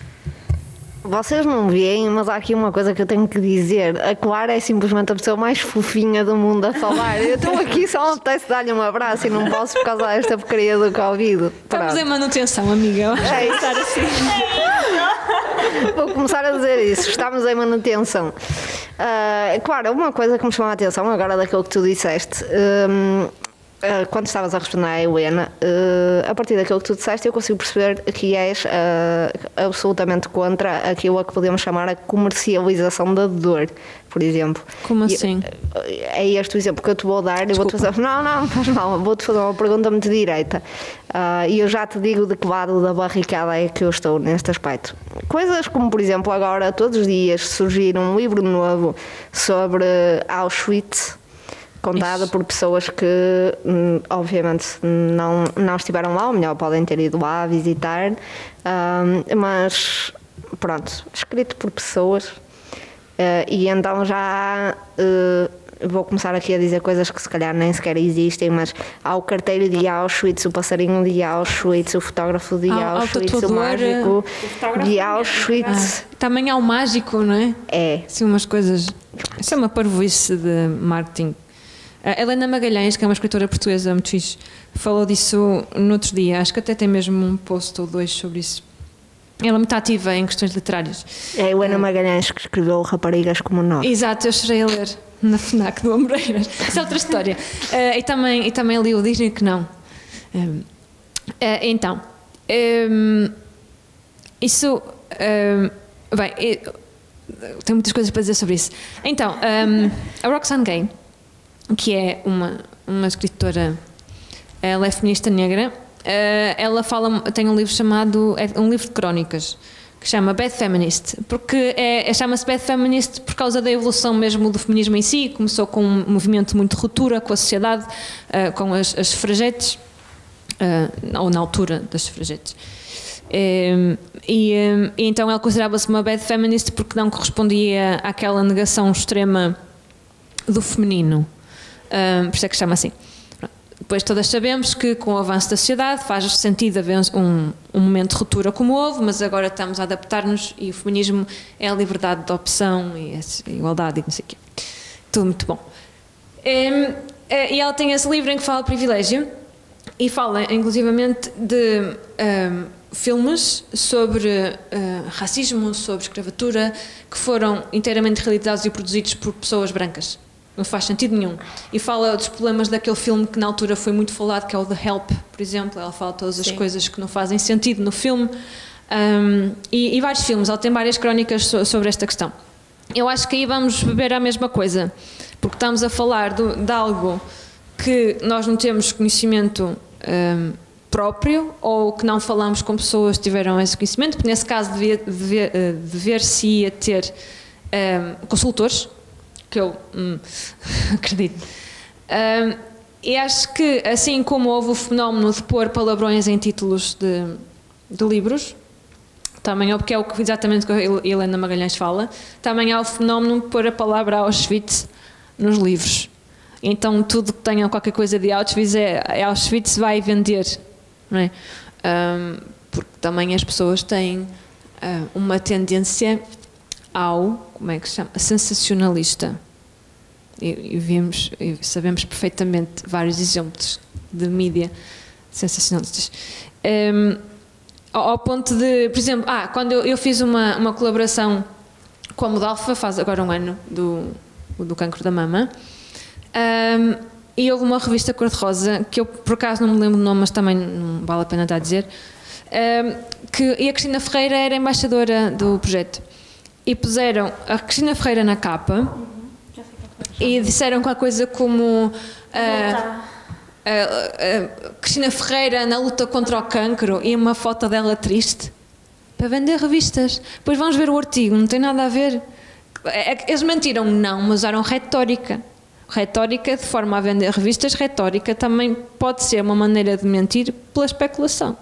Vocês não veem, mas há aqui uma coisa que eu tenho que dizer. A Clara é simplesmente a pessoa mais fofinha do mundo a falar. Eu estou aqui só me apetece dar-lhe um abraço e não posso por causa desta porcaria do Covid. Estamos Pronto. em manutenção, amiga. É isso. assim. Vou começar a dizer isso. Estamos em manutenção. Ah, claro, uma coisa que me chamou a atenção agora daquilo que tu disseste. ah, quando estavas a responder à Helena, ah, a partir daquilo que tu disseste, eu consigo perceber que és ah, absolutamente contra aquilo a que podemos chamar a comercialização da dor, por exemplo. Como assim? é este o exemplo que eu te vou dar. Eu vou-te fazer, não, não, não faz mal. Vou-te fazer uma pergunta muito direita. Ah, E eu já te digo de que lado da barricada é que eu estou neste aspecto. Coisas como, por exemplo, agora, todos os dias surgir um livro novo sobre Auschwitz. Contado por pessoas que, hum, obviamente, não, não estiveram lá, ou melhor, podem ter ido lá visitar, ah, mas pronto, escrito por pessoas eh, e então já eh, vou começar aqui a dizer coisas que se calhar nem sequer existem, mas há o carteiro de Auschwitz, o passarinho de Auschwitz, o fotógrafo de Há- o Auschwitz, o, mágico fotógrafo de mesmo, Auschwitz. Também há o mágico, não é? É. Assim, umas coisas. Isso é uma parvoíce de marketing. A Helena Magalhães, que é uma escritora portuguesa muito fixe, falou disso no outro dia. Acho que até tem mesmo um post ou dois sobre isso. Ela é muito ativa em questões literárias. É a Helena Magalhães que escreveu Raparigas como nós. Exato, eu chorei a ler na FNAC do Amoreiras. Isso é outra história. Eh, e, também, e também li o Dizem que não. Ehm, eh, então, ehm, isso. ehm, bem, eu- tenho muitas coisas para dizer sobre isso. Então, a Roxane Gay, que é uma, uma escritora, ela é feminista negra, eh, ela fala, tem um livro chamado, é um livro de crónicas, que chama Bad Feminist, porque é, é- chama-se Bad Feminist por causa da evolução mesmo do feminismo em si, começou com um movimento muito ruptura com a sociedade, eh, com as, as sufragetes, eh, ou na altura das sufragetes. Eh, e, eh, e então ela considerava-se uma bad feminist porque não correspondia àquela negação extrema do feminino. Ah, por isso é que chama assim. Depois todas sabemos que com o avanço da sociedade faz sentido haver um, um momento de ruptura como houve, mas agora estamos a adaptar-nos e o feminismo é a liberdade de opção e a igualdade e não sei o quê. Tudo muito bom. Eh, E ela tem esse livro em que fala privilégio e fala inclusivamente de ehm, filmes sobre eh, racismo, sobre escravatura, que foram inteiramente realizados e produzidos por pessoas brancas. Não faz sentido nenhum. E fala dos problemas daquele filme que na altura foi muito falado, que é o The Help, por exemplo. Ela fala todas as coisas que não fazem sentido no filme. Ehm, e, e vários filmes. Ela tem várias crónicas so- sobre esta questão. Eu acho que aí vamos beber a mesma coisa, porque estamos a falar do- de algo que nós não temos conhecimento hum, próprio ou que não falamos com pessoas que tiveram esse conhecimento, porque nesse caso eh, dever-se ia ter hum, consultores, que eu hum, acredito. Hum, e acho que, assim como houve o fenómeno de pôr palavrões em títulos de, de livros, também é porque é exatamente o que a Helena Magalhães fala, também há o fenómeno de pôr a palavra Auschwitz nos livros. Então tudo que tenha qualquer coisa de Auschwitz é, é Auschwitz vai vender, não é? Ahm, porque também as pessoas têm ah, uma tendência ao, como é que se chama, sensacionalista. E, e vimos, e sabemos perfeitamente vários exemplos de mídia sensacionalistas. Ahm, ao, ponto de, por exemplo, ah, quando eu, eu fiz uma, uma colaboração com a Modalfa, faz agora um ano, do, do cancro da mama, ahm, e houve uma revista cor-de-rosa, que eu por acaso não me lembro do nome, mas também não vale a pena estar a dizer, ahm, que, e a Cristina Ferreira era embaixadora do projeto. E puseram a Cristina Ferreira na capa e disseram qualquer coisa como. a- a- a Cristina Ferreira na luta contra o cancro e uma foto dela triste para vender revistas. Depois vamos ver o artigo, não tem nada a ver. É que Eles mentiram, não, mas usaram retórica. Retórica de forma a vender revistas, retórica também pode ser uma maneira de mentir pela especulação.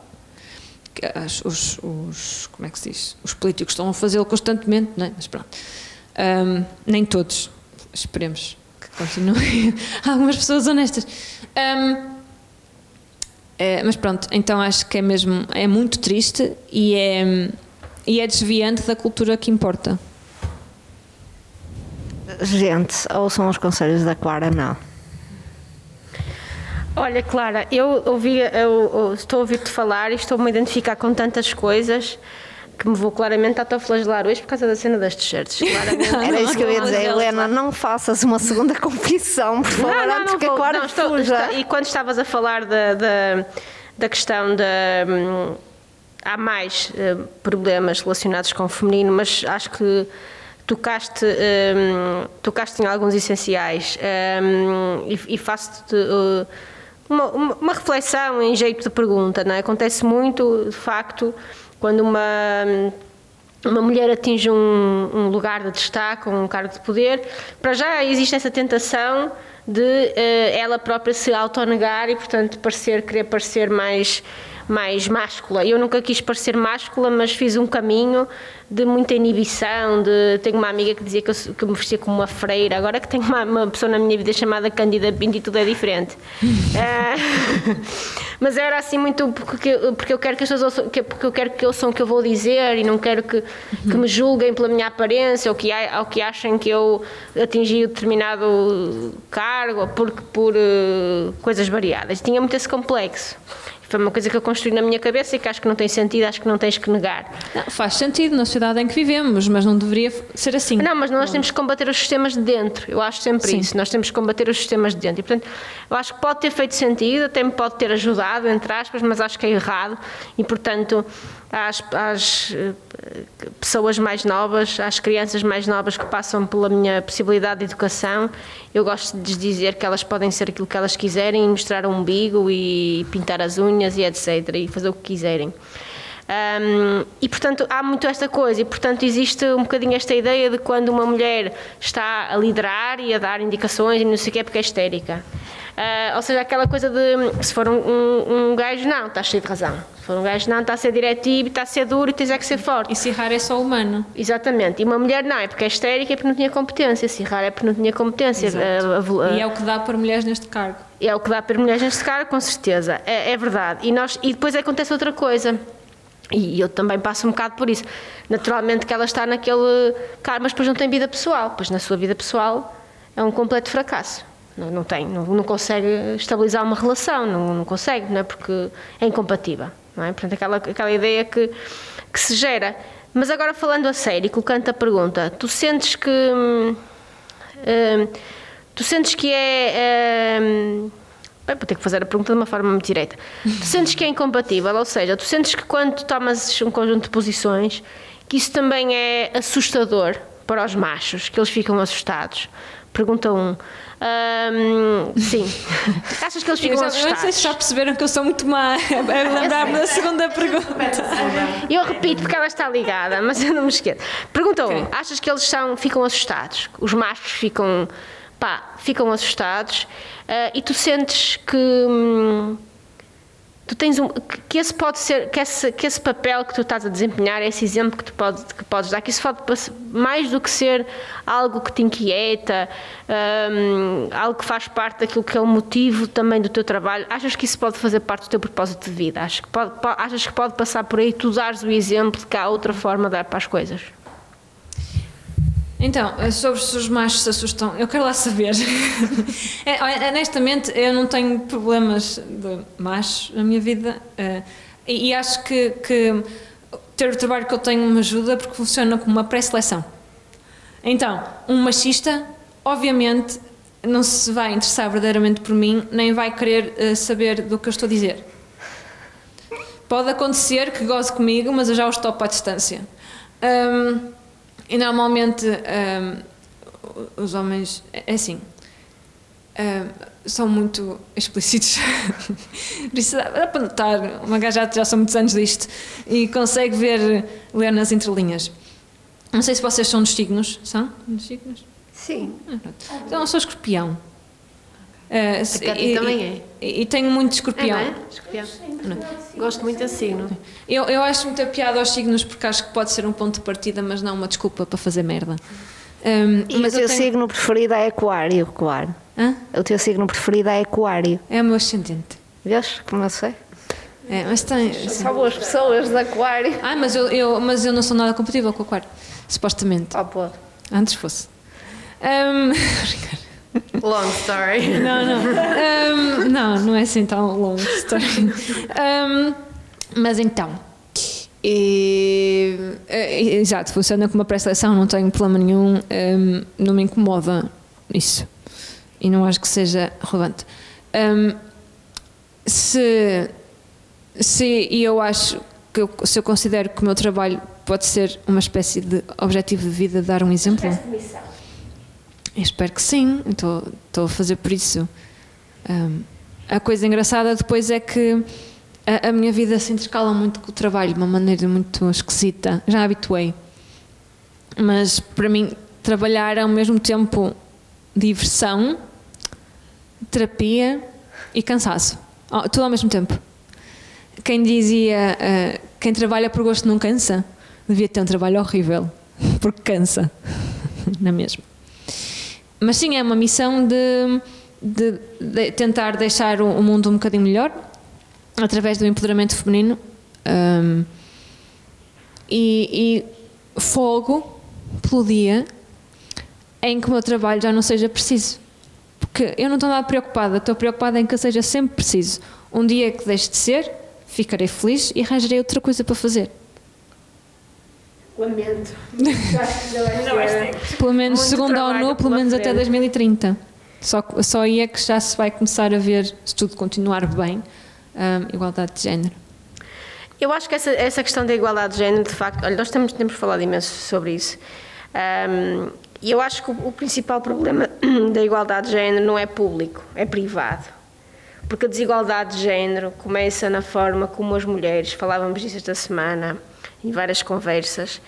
As- Os, os- como é que se diz? Os políticos estão a fazê-lo constantemente, não é? Mas pronto. Ahm, nem todos. Esperemos que continuem. Há algumas pessoas honestas. Ahm, é, mas pronto, então acho que é mesmo é muito triste e é, e é desviante da cultura que importa. Gente, ouçam os conselhos da Clara, não. Olha, Clara, eu, ouvi, eu, eu estou a ouvir-te falar e estou-me a identificar com tantas coisas que me vou claramente autoflagelar hoje por causa da cena das t-shirts. Era isso que eu ia Não, dizer, não, Helena, não faças uma segunda confissão, por favor, antes que a vou. Clara Não, estou- está- E quando estavas a falar da, da, da questão da. hum, há mais eh, problemas relacionados com o feminino, mas acho que tocaste, hum, tocaste em alguns essenciais hum, e, e faço-te. eh, uma, uma, reflexão em jeito de pergunta, não é? Acontece muito, de facto, quando uma, uma mulher atinge um, um lugar de destaque, um cargo de poder, para já existe essa tentação de eh, ela própria se autonegar e, portanto, parecer, querer parecer mais, mais máscula. Eu nunca quis parecer máscula, mas fiz um caminho de muita inibição, de... Tenho uma amiga que dizia que eu, que me vestia como uma freira, agora que tenho uma, uma pessoa na minha vida chamada Cândida Pinto e tudo é diferente. Eh, mas era assim muito porque, porque eu quero que as pessoas ouçam, que- porque eu quero que ouçam o que eu vou dizer e não quero que, que me julguem pela minha aparência ou que, ou que achem que eu atingi determinado cargo por, por eh, coisas variadas. Tinha muito esse complexo. Foi uma coisa que eu construí na minha cabeça e que acho que não tem sentido, acho que não tens que negar. Não, faz sentido na sociedade em que vivemos, mas não deveria ser assim. Não, mas nós temos que combater os sistemas de dentro. Eu acho sempre Sim. isso. Nós temos que combater os sistemas de dentro. E, portanto, eu acho que pode ter feito sentido, até me pode ter ajudado, entre aspas, mas acho que é errado. E, portanto, às, às eh, pessoas mais novas, às crianças mais novas que passam pela minha possibilidade de educação, eu gosto de lhes dizer que elas podem ser aquilo que elas quiserem, mostrar o umbigo e pintar as unhas e etc. E fazer o que quiserem. Hum, e portanto há muito esta coisa, e portanto existe um bocadinho esta ideia de quando uma mulher está a liderar e a dar indicações e não sei o que é porque é histérica. Ah, ou seja, aquela coisa de se for um, um, um gajo, não, está cheio de razão. For um gajo, não, está a ser diretivo, está a ser duro e tens é que ser forte. E se errar é só humano. Exatamente. E uma mulher não, é porque é histérica e porque não tinha competência. Se errar é porque não tinha competência. A- a- a- E é o que dá para mulheres neste cargo. é o que dá para mulheres neste cara, com certeza. É, é verdade. E, nós, e depois acontece outra coisa. E eu também passo um bocado por isso. Naturalmente que ela está naquele cargo, mas depois não tem vida pessoal. Pois na sua vida pessoal é um completo fracasso. Não, não tem, não, não consegue estabilizar uma relação, não, não consegue, não é? Porque é incompatível. Não é? Portanto, aquela, aquela ideia que, que se gera. Mas agora falando a sério, colocando a pergunta, tu sentes que. hum, hum, tu sentes que é. hum, Bem, vou ter que fazer a pergunta de uma forma muito direta. Tu sentes que é incompatível, ou seja, tu sentes que quando tomas um conjunto de posições, que isso também é assustador para os machos, que eles ficam assustados. Pergunta 1. Um. Sim. Achas que eles Eu ficam já, eu não sei se assustados? já perceberam que eu sou muito má a lembrar-me da segunda pergunta. Eu repito porque ela está ligada, mas eu não me esqueço. Pergunta 1. Um, Ok. achas que eles são, ficam assustados? Os machos ficam pá, ficam assustados ah, e tu sentes que. hum, tu tens um, que esse pode ser que esse, que esse papel que tu estás a desempenhar esse exemplo que tu podes que podes dar que isso pode mais do que ser algo que te inquieta hum, algo que faz parte daquilo que é o motivo também do teu trabalho achas que isso pode fazer parte do teu propósito de vida? Achas que pode, po- achas que pode passar por aí tu dares o exemplo de que há outra forma de dar para as coisas Então, eh, sobre se os machos se assustam, eu quero lá saber. É, honestamente, eu não tenho problemas de machos na minha vida eh, e, e acho que, que ter o trabalho que eu tenho me ajuda porque funciona como uma pré-seleção. Então, um machista, obviamente, não se vai interessar verdadeiramente por mim, nem vai querer eh, saber do que eu estou a dizer. Pode acontecer que goze comigo, mas eu já os topo à distância. Hum, e normalmente hum, os homens, é assim, hum, são muito explícitos. Por isso dá, para notar, uma gaja já, são muitos anos disto e consegue ver, ler nas entrelinhas. Não sei se vocês são dos signos, são? Dos signos? Sim. Ah. Então eu sou escorpião. Uh, se- e- também e- E, e tenho muito É, escorpião. não é? Escorpião. Gosto muito assim, não? Eu, eu acho muita piada aos signos porque acho que pode ser um ponto de partida, mas não uma desculpa para fazer merda. Um, E mas o teu eu tenho... signo preferido é aquário, claro. Hã? O teu signo preferido é aquário. É o meu ascendente. Vês como eu sei? É, mas tem. Só boas pessoas de aquário. Ah, mas eu, eu, mas eu não sou nada compatível com o aquário. Supostamente. Oh, pô. Antes fosse. Um, Long story. Não, não. Um, não, não é assim tão longo story. Um, mas então. E, eh, exato, funciona como uma pré-seleção, não tenho problema nenhum, um, não me incomoda isso. E não acho que seja relevante. Um, se, se e eu acho que eu, se eu considero que o meu trabalho pode ser uma espécie de objetivo de vida, dar um exemplo. Eu espero que sim, estou a fazer por isso. Um, a coisa engraçada depois é que a, a minha vida se intercala muito com o trabalho de uma maneira muito esquisita. Já habituei. Mas para mim, trabalhar é ao mesmo tempo diversão, terapia e cansaço. Tudo ao mesmo tempo. Quem dizia uh, quem trabalha por gosto não cansa, devia ter um trabalho horrível, porque cansa, não é mesmo? Mas sim, é uma missão de, de- de tentar deixar o, o mundo um bocadinho melhor através do empoderamento feminino um, e, e fogo pelo dia em que o meu trabalho já não seja preciso. Porque eu não estou nada preocupada, estou preocupada em que eu seja sempre preciso. Um dia que deixe de ser, ficarei feliz e arranjarei outra coisa para fazer. Lamento. Pelo menos, Muito segundo a ONU, pelo menos até frente. 2030. Só, só aí é que já se vai começar a ver, se tudo continuar bem, hum, igualdade de género. Eu acho que essa, essa questão da igualdade de género, de facto, olha, nós temos, temos falado imenso sobre isso. Ahm, E eu acho que o, o principal problema da igualdade de género não é público, é privado. Porque a desigualdade de género começa na forma como as mulheres, falávamos disso esta semana, em várias conversas,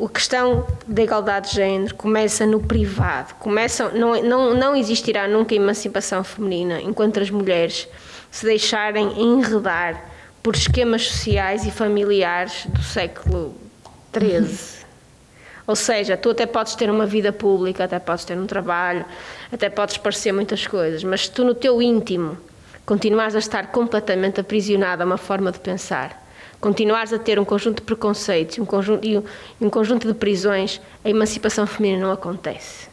a questão da igualdade de género começa no privado. Começa, não, não, não existirá nunca emancipação feminina enquanto as mulheres se deixarem enredar por esquemas sociais e familiares do século XIII. Ou seja, tu até podes ter uma vida pública, até podes ter um trabalho, até podes parecer muitas coisas, mas se tu no teu íntimo continuares a estar completamente aprisionado a uma forma de pensar, continuares a ter um conjunto de preconceitos um conjunto, e, um, conjunto de prisões, a emancipação feminina não acontece.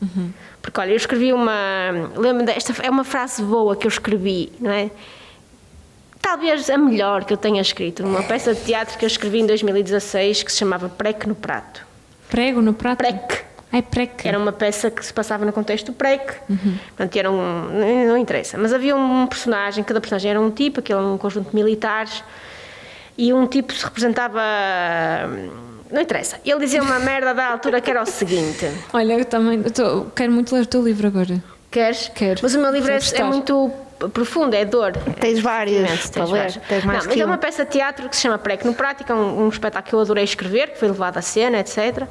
Porque, olha, eu escrevi uma. Lembro desta. É uma frase boa que eu escrevi, não é? Talvez a melhor que eu tenha escrito, numa peça de teatro que eu escrevi em 2016 que se chamava Preque no Prato. Prego no prato? Preque. Ai, preque. Era uma peça que se passava no contexto do PREC. Portanto, era um, não não interessa. Mas havia um personagem, cada personagem era um tipo, aquele era um conjunto de militares, e um tipo se representava. Não interessa. Ele dizia uma merda da altura que era o seguinte: Olha, eu também eu tô- quero muito ler o teu livro agora. Queres? Quero. Mas o meu livro é, é muito profundo, é dor. Tens vários para tens ler. vários. Tens mais Não, mas é um. uma peça de teatro que se chama Prec no Prática, um, um espetáculo que eu adorei escrever, que foi levado à cena, etc.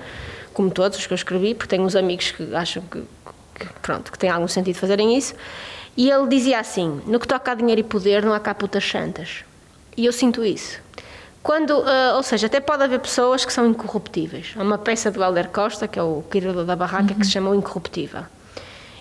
Como todos os que eu escrevi, porque tenho uns amigos que acham que, que, pronto, que tem algum sentido fazerem isso. E ele dizia assim: no que toca a dinheiro e poder, não há cá putas santas. E eu sinto isso. Quando, ah, ou seja, até pode haver pessoas que são incorruptíveis. Há uma peça do Helder Costa, que é o criador da barraca, que se chama o Incorruptível.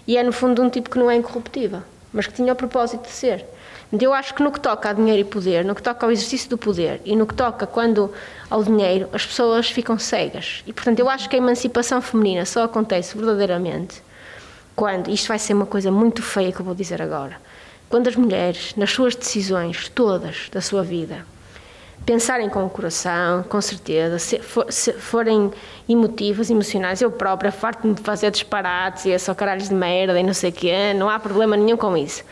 E é, no fundo, um tipo que não é incorruptível, mas que tinha o propósito de ser. Então, Eu acho que no que toca a dinheiro e poder, no que toca ao exercício do poder e no que toca quando ao dinheiro, as pessoas ficam cegas. E, portanto, eu acho que a emancipação feminina só acontece verdadeiramente quando, isto vai ser uma coisa muito feia que eu vou dizer agora, quando as mulheres, nas suas decisões todas da sua vida, pensarem com o coração, com certeza, se, for- se forem emotivas, emocionais, eu própria farto-me de fazer disparates e é só caralhos de merda e não sei o quê, não há problema nenhum com isso.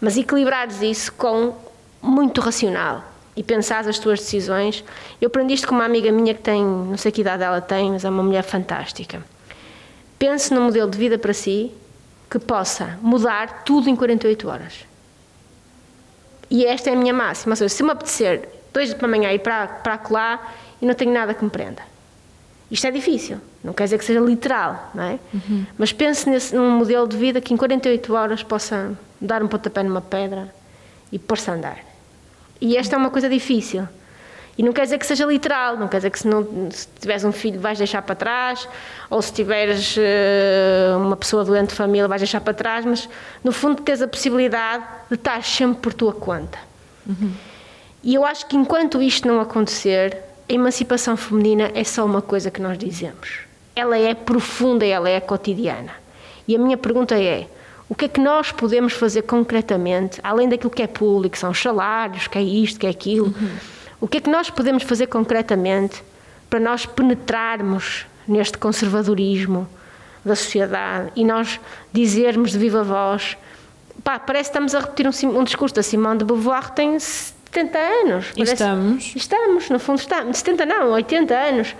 Mas equilibrares isso com muito racional e pensares as tuas decisões. Eu aprendi isto com uma amiga minha que tem, não sei que idade ela tem, mas é uma mulher fantástica. Pense num modelo de vida para si que possa mudar tudo em 48 horas. E esta é a minha máxima. Ou seja, se me apetecer dois para amanhã ir para, para lá e não tenho nada que me prenda. Isto é difícil, não quer dizer que seja literal, não é? Mas pense nesse, num modelo de vida que em 48 horas possa dar um pontapé numa pedra e pôr-se a andar. E esta é uma coisa difícil. E não quer dizer que seja literal, não quer dizer que se, não, se tiveres um filho vais deixar para trás, ou se tiveres eh, uma pessoa doente de família vais deixar para trás, mas no fundo tens a possibilidade de estar sempre por tua conta. E eu acho que enquanto isto não acontecer, a emancipação feminina é só uma coisa que nós dizemos. Ela é profunda, ela é cotidiana. E a minha pergunta é: o que é que nós podemos fazer concretamente, além daquilo que é público, são os salários, que é isto, que é aquilo, o que é que nós podemos fazer concretamente para nós penetrarmos neste conservadorismo da sociedade e nós dizermos de viva voz pá, parece que estamos a repetir um, um discurso da Simone de Beauvoir tem 70 anos. E Parece- estamos. Estamos, no fundo estamos. 70 não, 80 anos.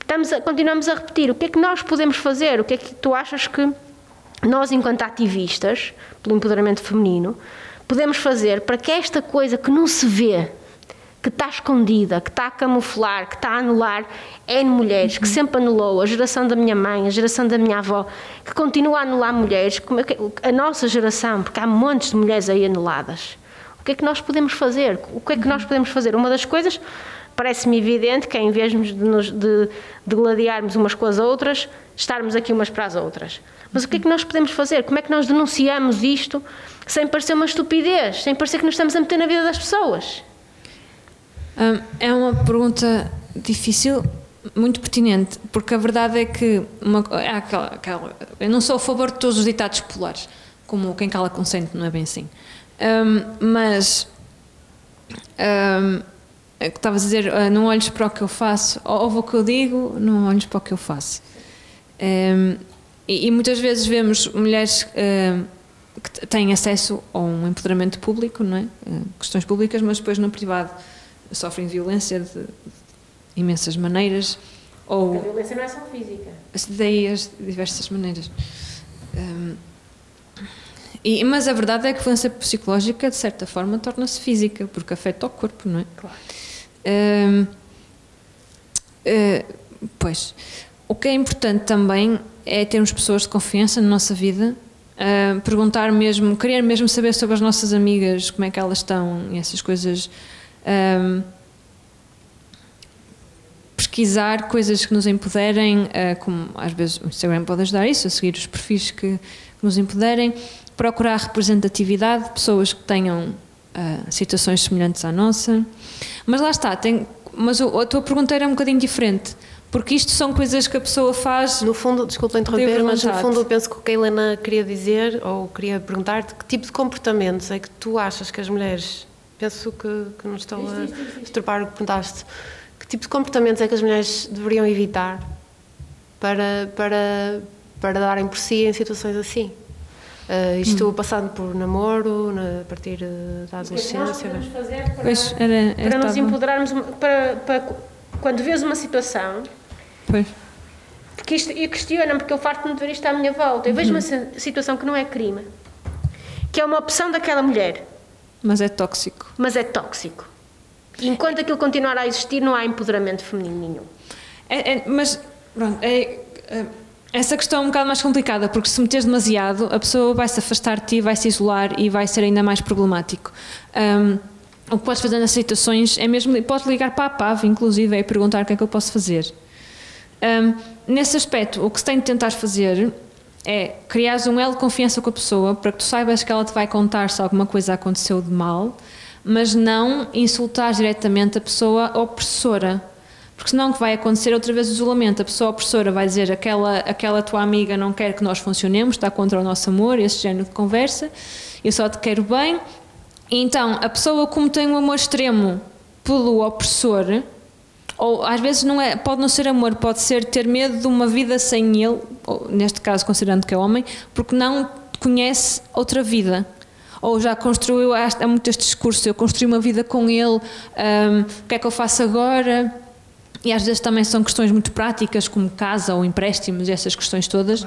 Estamos a- continuamos a repetir. O que é que nós podemos fazer? O que é que tu achas que nós, enquanto ativistas pelo empoderamento feminino, podemos fazer para que esta coisa que não se vê, que está escondida, que está a camuflar, que está a anular N mulheres, que sempre anulou, a geração da minha mãe, a geração da minha avó, que continua a anular mulheres, como é a nossa geração, porque há montes de mulheres aí anuladas. O que é que nós podemos fazer? O que é que nós podemos fazer? Uma das coisas, parece-me evidente, que é em vez de, nos, de, de gladiarmos umas com as outras, estarmos aqui umas para as outras. Mas o que é que nós podemos fazer? Como é que nós denunciamos isto sem parecer uma estupidez, sem parecer que nos estamos a meter na vida das pessoas? Hum, é uma pergunta difícil, muito pertinente, porque a verdade é que uma, é aquela, aquela- eu não sou a favor de todos os ditados populares, como quem cala consente, não é bem assim. Hum, mas hum, é que estavas a dizer, ah, não olhes para o que eu faço, ou ouve o que eu digo, não olhes para o que eu faço. Hum, e, e muitas vezes vemos mulheres que têm acesso a um empoderamento público, não é? Hum, questões públicas, mas depois no privado sofrem violência de, de imensas maneiras ou violência não é só física. daí as diversas maneiras. Hum, e, mas a verdade é que a violência psicológica, de certa forma, torna-se física, porque afeta o corpo, não é? Claro. Eh, pois, o que é importante também é termos pessoas de confiança na nossa vida, ah, perguntar mesmo, querer mesmo saber sobre as nossas amigas, como é que elas estão e essas coisas. Pesquisar coisas que nos empoderem, ah, como às vezes o Instagram pode ajudar isso, a seguir os perfis que, que nos empoderem, procurar representatividade, pessoas que tenham ah, situações semelhantes à nossa. Mas lá está, tem, mas o- a tua pergunta era um bocadinho diferente, porque isto são coisas que a pessoa faz. No fundo, desculpa interromper, mas no fundo eu penso que o que a Helena queria dizer, ou queria perguntar-te, que tipo de comportamentos é que tu achas que as mulheres, penso que, que não estou a estrupar o que perguntaste, que tipo de comportamentos é que as mulheres deveriam evitar para, para, para darem por si em situações assim? Uh, isto passando por namoro, na, a partir eh, da adolescência. fazer para, Pois, era, era para nos estava- empoderarmos, para, para quando vês uma situação, Pois. porque isto, eu questiono porque eu farto-me de ver isto à minha volta. Eu vejo uma si- situação que não é crime, que é uma opção daquela mulher, Mas é tóxico. mas é tóxico. E enquanto aquilo continuar a existir, não há empoderamento feminino nenhum. É- é- mas, pronto, é, é, essa questão é um bocado mais complicada, porque se meteres demasiado, a pessoa vai se afastar de ti, vai se isolar e vai ser ainda mais problemático. Um, o que podes fazer nas situações é mesmo, podes ligar para a PAV, inclusive, e perguntar o que é que eu posso fazer. Um, nesse aspecto, o que se tem de tentar fazer é criar um elo de confiança com a pessoa para que tu saibas que ela te vai contar se alguma coisa aconteceu de mal, mas não insultar diretamente a pessoa opressora. Porque senão o que vai acontecer outra vez o isolamento. A pessoa opressora vai dizer aquela, aquela tua amiga não quer que nós funcionemos, está contra o nosso amor, esse género de conversa, eu só te quero bem. Então, a pessoa como tem um amor extremo pelo opressor, ou às vezes não é, pode não ser amor, pode ser ter medo de uma vida sem ele, ou, neste caso considerando que é homem, porque não conhece outra vida. Ou já construiu, há, há muito este discurso, eu construí uma vida com ele, um, o que é que eu faço agora? E às vezes também são questões muito práticas, como casa ou empréstimos, essas questões todas. Uh,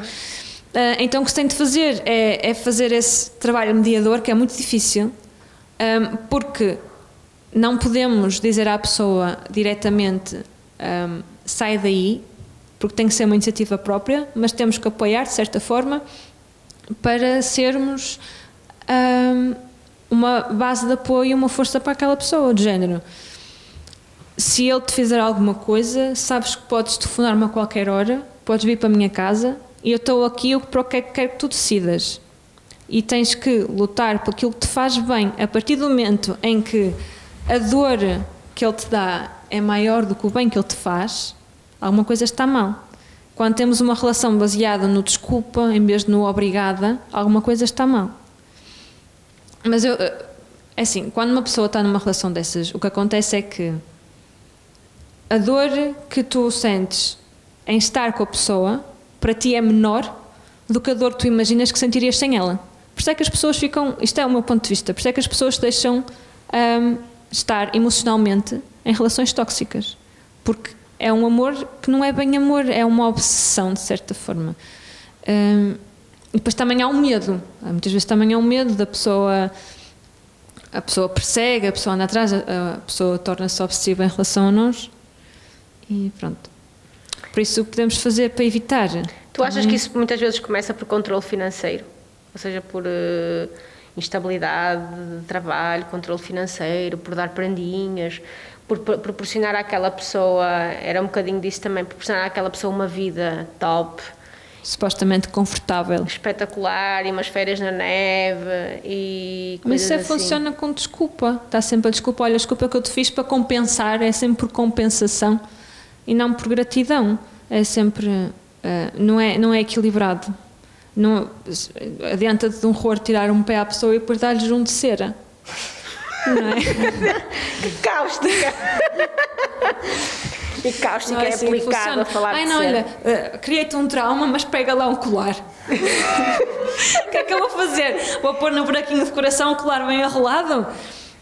então o que se tem de fazer é, é, fazer esse trabalho mediador, que é muito difícil, um, porque não podemos dizer à pessoa diretamente um, sai daí, porque tem que ser uma iniciativa própria, mas temos que apoiar de certa forma para sermos um, uma base de apoio, uma força para aquela pessoa, de género. Se ele te fizer alguma coisa, sabes que podes telefonar-me a qualquer hora, podes vir para a minha casa e eu estou aqui para o que é que quero que tu decidas. E tens que lutar por aquilo que te faz bem. A partir do momento em que a dor que ele te dá é maior do que o bem que ele te faz, alguma coisa está mal. Quando temos uma relação baseada no desculpa em vez de no obrigada, alguma coisa está mal. Mas eu, é assim, quando uma pessoa está numa relação dessas, o que acontece é que a dor que tu sentes em estar com a pessoa, para ti é menor do que a dor que tu imaginas que sentirias sem ela. Por isso é que as pessoas ficam, isto é o meu ponto de vista, por isso é que as pessoas deixam um, estar emocionalmente em relações tóxicas. Porque é um amor que não é bem amor, é uma obsessão, de certa forma. Um, e depois também há um medo. Muitas vezes também há um medo da pessoa. A pessoa persegue, a pessoa anda atrás, a pessoa torna-se obsessiva em relação a nós. E pronto. Por isso, o que podemos fazer para evitar? Tu achas que isso muitas vezes começa por controle financeiro? Ou seja, por. Uh instabilidade de trabalho, controle financeiro, por dar prendinhas, por proporcionar àquela pessoa, era um bocadinho disso também, proporcionar àquela pessoa uma vida top. Supostamente confortável. Espetacular, e umas férias na neve e Mas isso é, assim. funciona com desculpa. Está sempre a desculpa. Olha, a desculpa que eu te fiz para compensar é sempre por compensação e não por gratidão. É sempre. Uh, não, é, não é equilibrado. Não, adianta-te de um horror tirar um pé à pessoa e depois dar-lhes um de cera. Não é? que cáustica! e cáustica é, é assim aplicada a falar Ai, de não, cera. olha, uh, criei-te um trauma, mas pega lá um colar. o que é que eu vou fazer? Vou pôr no buraquinho de coração o colar bem arrolado?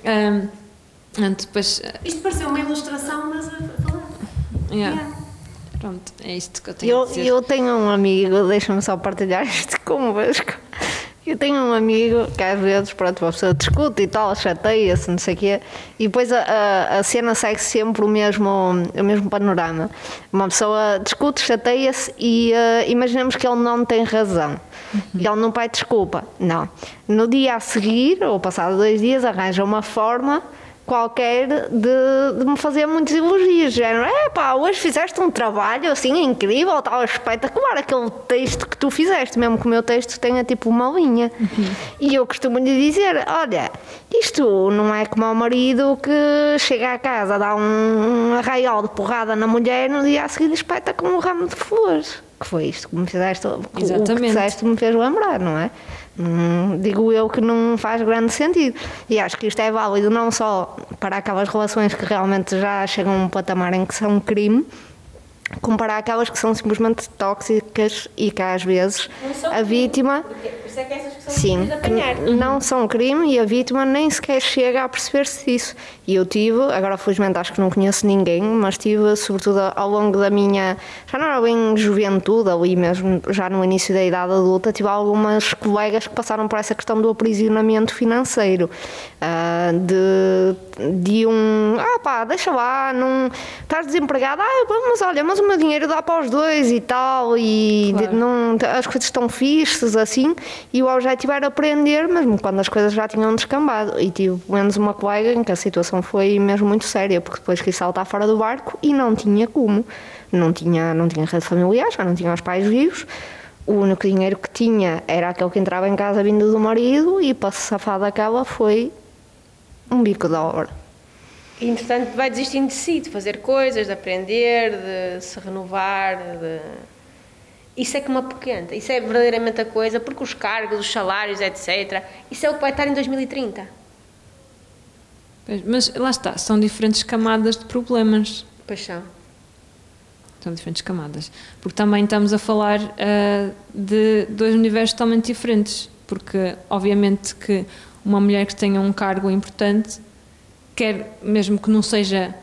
Um, depois, uh, Isto pareceu uma ilustração, mas. Yeah. Yeah. Pronto, é isto que eu tenho Eu, a dizer. eu tenho um amigo, deixa-me só partilhar isto convosco. Eu tenho um amigo que às vezes, pronto, uma pessoa discute e tal, chateia-se, não sei o quê, e depois a, a, a cena segue sempre o mesmo, o mesmo panorama. Uma pessoa discute, chateia-se e uh, imaginemos que ele não tem razão. E ele não pede desculpa. Não. No dia a seguir, ou passado dois dias, arranja uma forma qualquer de, de me fazer muitos elogios. Género, é pá, hoje fizeste um trabalho assim incrível, tal, espetacular, aquele texto que tu fizeste, mesmo que o meu texto tenha tipo uma linha. E eu costumo lhe dizer: olha, isto não é como ao marido que chega à casa, dá um, um arraial de porrada na mulher no dia a seguir espeta com um ramo de flores. Que foi isto que me fizeste, que o que Exatamente. disseste me fez lembrar, não é? Hum, digo eu que não faz grande sentido. E acho que isto é válido não só para aquelas relações que realmente já chegam a um patamar em que são crime, como para aquelas que são simplesmente tóxicas e que às vezes a vítima isso é que essas são Sim, que não são crime e a vítima nem sequer chega a perceber-se disso. E eu tive, agora felizmente acho que não conheço ninguém, mas tive, sobretudo ao longo da minha, já não era bem juventude, ali mesmo, já no início da idade adulta, tive algumas colegas que passaram por essa questão do aprisionamento financeiro. ah, de, de um, ah pá, deixa lá, não, estás desempregado, ah, mas olha, mas o meu dinheiro dá para os dois e tal, e de- não, as coisas estão fixas assim, e o objetivo era aprender, mesmo quando as coisas já tinham descambado. E tive pelo menos uma colega em que a situação foi mesmo muito séria, porque depois quis saltar fora do barco e não tinha como. Não tinha, não tinha rede familiar, já não tinha os pais vivos. O único dinheiro que tinha era aquele que entrava em casa vindo do marido, e para se safar daquela foi um bico de obra. Entretanto, vai desistindo de si, de fazer coisas, de aprender, de se renovar. De... Isso é que me apoquenta. Isso é verdadeiramente a coisa, porque os cargos, os salários, etc. Isso é o que vai estar em 2030. Pois, Mas lá está, são diferentes camadas de problemas. Paixão. São diferentes camadas. Porque também estamos a falar ah, de dois universos totalmente diferentes. Porque, obviamente, que uma mulher que tenha um cargo importante, quer mesmo que não seja,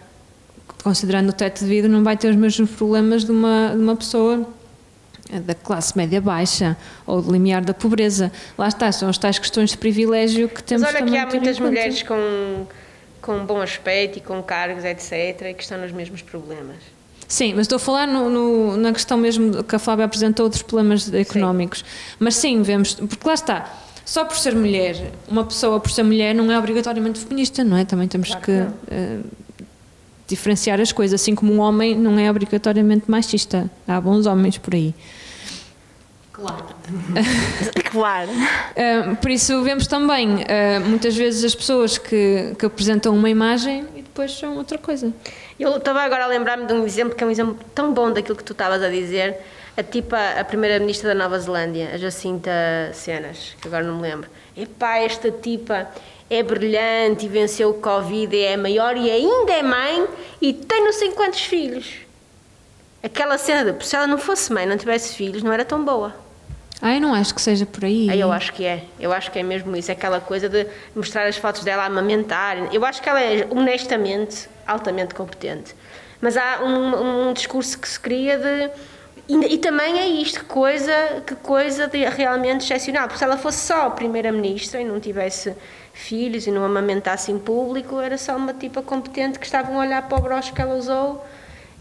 considerando o teto de vida, não vai ter os mesmos problemas de uma, de uma pessoa da classe média baixa ou do limiar da pobreza. Lá está, são as tais questões de privilégio que temos Mas olha que há muitas mulheres com, com bom aspecto e com cargos, etc., e que estão nos mesmos problemas. Sim, mas estou a falar no- no- na questão mesmo que a Flávia apresentou dos problemas económicos. Mas sim, vemos, porque lá está, só por ser mulher, uma pessoa por ser mulher não é obrigatoriamente feminista, não é? Também temos que eh, diferenciar as coisas, assim como um homem não é obrigatoriamente machista. Há bons homens por aí. Claro. Uh, por isso vemos também uh, muitas vezes as pessoas que, que apresentam uma imagem e depois são outra coisa. Eu estava agora a lembrar-me de um exemplo que é um exemplo tão bom daquilo que tu estavas a dizer. A tipa, a primeira-ministra da Nova Zelândia, a Jacinta Cenas, que agora não me lembro. Epá, esta tipa é brilhante e venceu o Covid e é maior e ainda é mãe e tem não sei quantos filhos. Aquela cena de se ela não fosse mãe, não tivesse filhos, não era tão boa. Ah, eu não acho que seja por aí. Aí eu acho que é. Eu acho que é mesmo isso. Aquela coisa de mostrar as fotos dela a amamentar. Eu acho que ela é honestamente altamente competente. Mas há um, um discurso que se cria de. E, e também é isto, que coisa, que coisa realmente excepcional. Porque se ela fosse só primeira-ministra e não tivesse filhos e não amamentasse em público, era só uma tipa competente que estavam a olhar para o broche que ela usou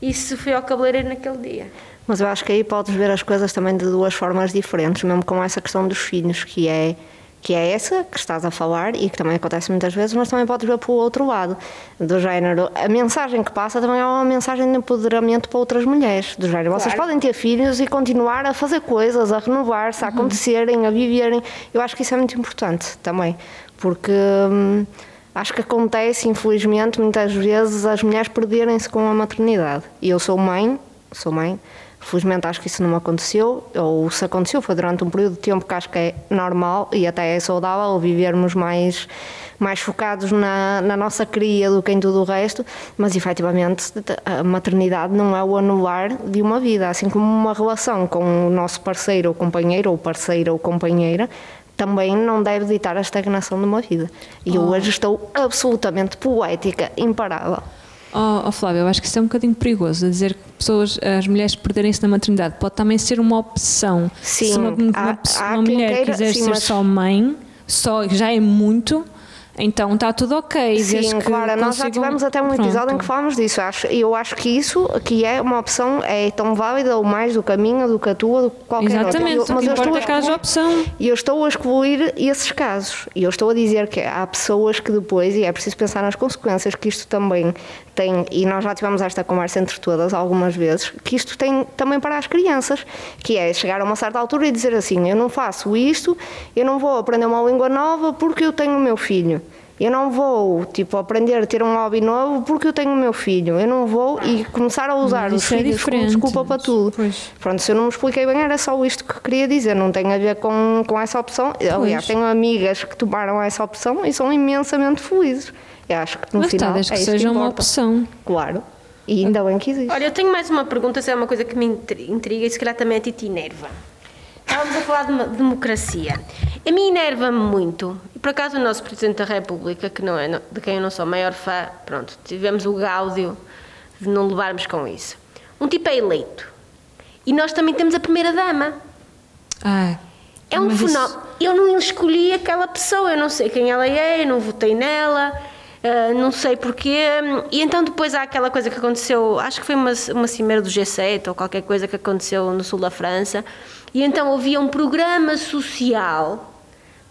e se foi ao cabeleireiro naquele dia. Mas eu acho que aí podes ver as coisas também de duas formas diferentes, mesmo com essa questão dos filhos, que é que é essa que estás a falar e que também acontece muitas vezes, mas também podes ver pelo outro lado, do género. A mensagem que passa também é uma mensagem de empoderamento para outras mulheres, do género. Vocês Claro. podem ter filhos e continuar a fazer coisas, a renovar-se, a acontecerem, a viverem. Eu acho que isso é muito importante também, porque. hum, Acho que acontece, infelizmente, muitas vezes as mulheres perderem-se com a maternidade. E eu sou mãe, sou mãe, felizmente acho que isso não aconteceu, ou se aconteceu foi durante um período de tempo que acho que é normal e até é saudável vivermos mais, mais focados na, na nossa cria do que em tudo o resto, mas efetivamente a maternidade não é o anular de uma vida, assim como uma relação com o nosso parceiro ou companheiro, ou parceira ou companheira, também não deve ditar a estagnação de uma vida. E eu hoje estou absolutamente poética, imparável. Oh, oh, Flávio, eu acho que isso é um bocadinho perigoso, a dizer que pessoas, as mulheres perderem-se na maternidade. Pode também ser uma opção. Sim, Se uma, uma, há- uma mulher queira- quiser sim, ser mas- só mãe, só, já é muito, então está tudo ok. Sim, que claro, nós já consigam- tivemos até um episódio em Pronto. que falámos disso. Acho, eu acho que isso que é uma opção é tão válida ou mais do caminho do que a tua, do que qualquer Exatamente, outra. o que importa é que haja excluir- opção. E eu estou a excluir esses casos. E eu estou a dizer que há pessoas que depois, e é preciso pensar nas consequências que isto também tem, e nós já tivemos esta conversa entre todas algumas vezes, que isto tem também para as crianças, que é chegar a uma certa altura e dizer assim, eu não faço isto, eu não vou aprender uma língua nova porque eu tenho o meu filho. Eu não vou, tipo, aprender a ter um hobby novo porque eu tenho o meu filho. Eu não vou e começar a usar os é filhos como diferente. desculpa para tudo. Pois. Pronto, se eu não me expliquei bem, era só isto que queria dizer, não tem a ver com, com essa opção. Aliás, tenho amigas que tomaram essa opção e são imensamente felizes. Eu acho que no Mas final desde é que isso seja uma importa. opção. Claro. E ainda bem que existe. Olha, eu tenho mais uma pergunta, se é uma coisa que me intri- intriga e se calhar também a ti te enerva. Estávamos a falar de uma democracia. A mim enerva-me muito, e por acaso o nosso Presidente da República, que não é, de quem eu não sou maior fã, pronto, tivemos o gáudio de não levarmos com isso. Um tipo é eleito. E nós também temos a Primeira-Dama. Ah, É um mas isso- fenómeno. Eu não escolhi aquela pessoa, eu não sei quem ela é, eu não votei nela, ah, não sei porquê. E então depois há aquela coisa que aconteceu, acho que foi uma, uma cimeira do G7 ou qualquer coisa que aconteceu no sul da França. E então havia um programa social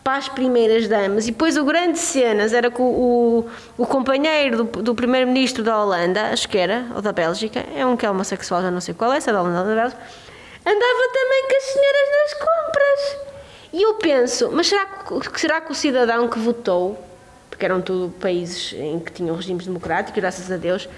para as primeiras damas. E depois o grande cenas era que o, o, o companheiro do, do primeiro-ministro da Holanda, acho que era, ou da Bélgica, é um que é homossexual, já não sei qual é, se é da Holanda ou da Bélgica, andava também com as senhoras nas compras. E eu penso, mas será que, será que o cidadão que votou, porque eram tudo países em que tinham regimes democráticos, graças a Deus,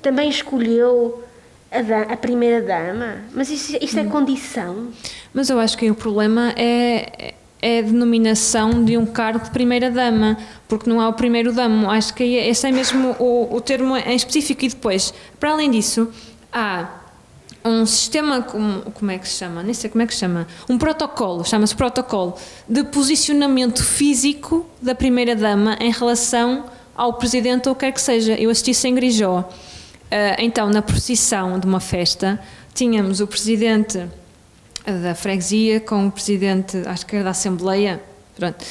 também escolheu a, da- a primeira dama? Mas isso, isto é condição? Mas eu acho que o problema é, é a denominação de um cargo de primeira-dama, porque não há o primeiro-damo. Acho que aí esse é mesmo o, o termo em específico. E depois, para além disso, há um sistema, como, como é que se chama? Nem sei como é que se chama. Um protocolo, chama-se protocolo, de posicionamento físico da primeira-dama em relação ao presidente ou o que quer que seja. Eu assisti isso em Grijó. Então, na procissão de uma festa, tínhamos o presidente da freguesia com o presidente, acho que era da Assembleia, pronto.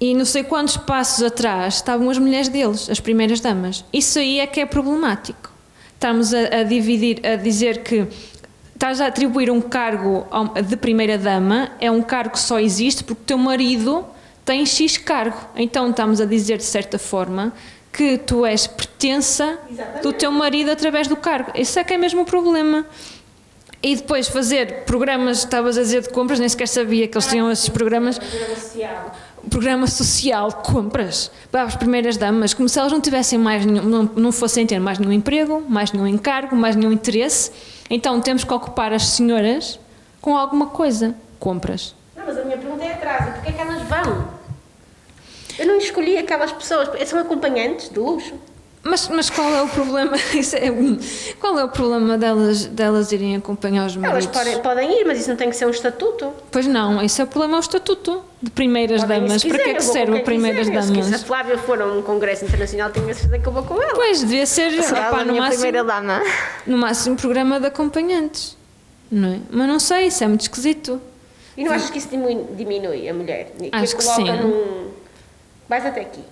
E não sei quantos passos atrás estavam as mulheres deles, as primeiras damas. Isso aí é que é problemático. Estamos a, a dividir, a dizer que estás a atribuir um cargo de primeira dama, é um cargo que só existe porque o teu marido tem X cargo. Então estamos a dizer de certa forma que tu és pertença do teu marido através do cargo. Esse é que é mesmo o problema. E depois fazer programas, estavas a dizer de compras, nem sequer sabia que eles tinham esses programas. Programa social de compras para as primeiras damas, como se elas não tivessem mais nenhum, não, não fossem ter mais nenhum emprego, mais nenhum encargo, mais nenhum interesse. Então temos que ocupar as senhoras com alguma coisa. Compras. Não, mas a minha pergunta é atrás, porquê é que elas vão? Eu não escolhi aquelas pessoas, são acompanhantes de luxo. Mas, mas qual é o problema? Isso é qual é o problema delas, delas irem acompanhar os Elas maridos? podem, podem ir, mas isso não tem que ser um estatuto. Pois não, esse é o problema, é o estatuto de primeiras Podem damas. se Para que é que serve primeiras quiser. Se- Se a damas? Flávia for a um congresso internacional, tenho a certeza que eu vou com ela. Pois, devia ser Será opá, a no, máximo, primeira dama? no máximo programa de acompanhantes. Não é? Mas não sei, isso é muito esquisito. E não achas que isso diminui, diminui a mulher? Que Acho que sim. num. Vais até aqui.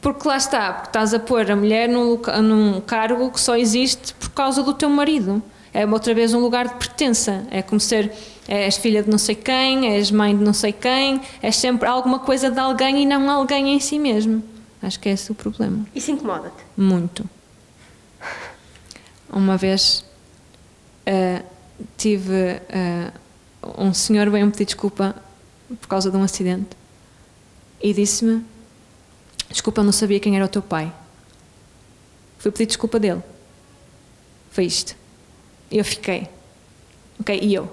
Porque lá está, porque estás a pôr a mulher num, num cargo que só existe por causa do teu marido. É outra vez um lugar de pertença. É como ser és filha de não sei quem, és mãe de não sei quem, és sempre alguma coisa de alguém e não alguém em si mesmo. Acho que é esse o problema. Isso incomoda-te. Muito. Uma vez eh, tive eh, um senhor veio-me pedir desculpa por causa de um acidente e disse-me: Desculpa, eu não sabia quem era o teu pai. Fui pedir desculpa dele. Foi isto. E eu fiquei. Ok, e eu?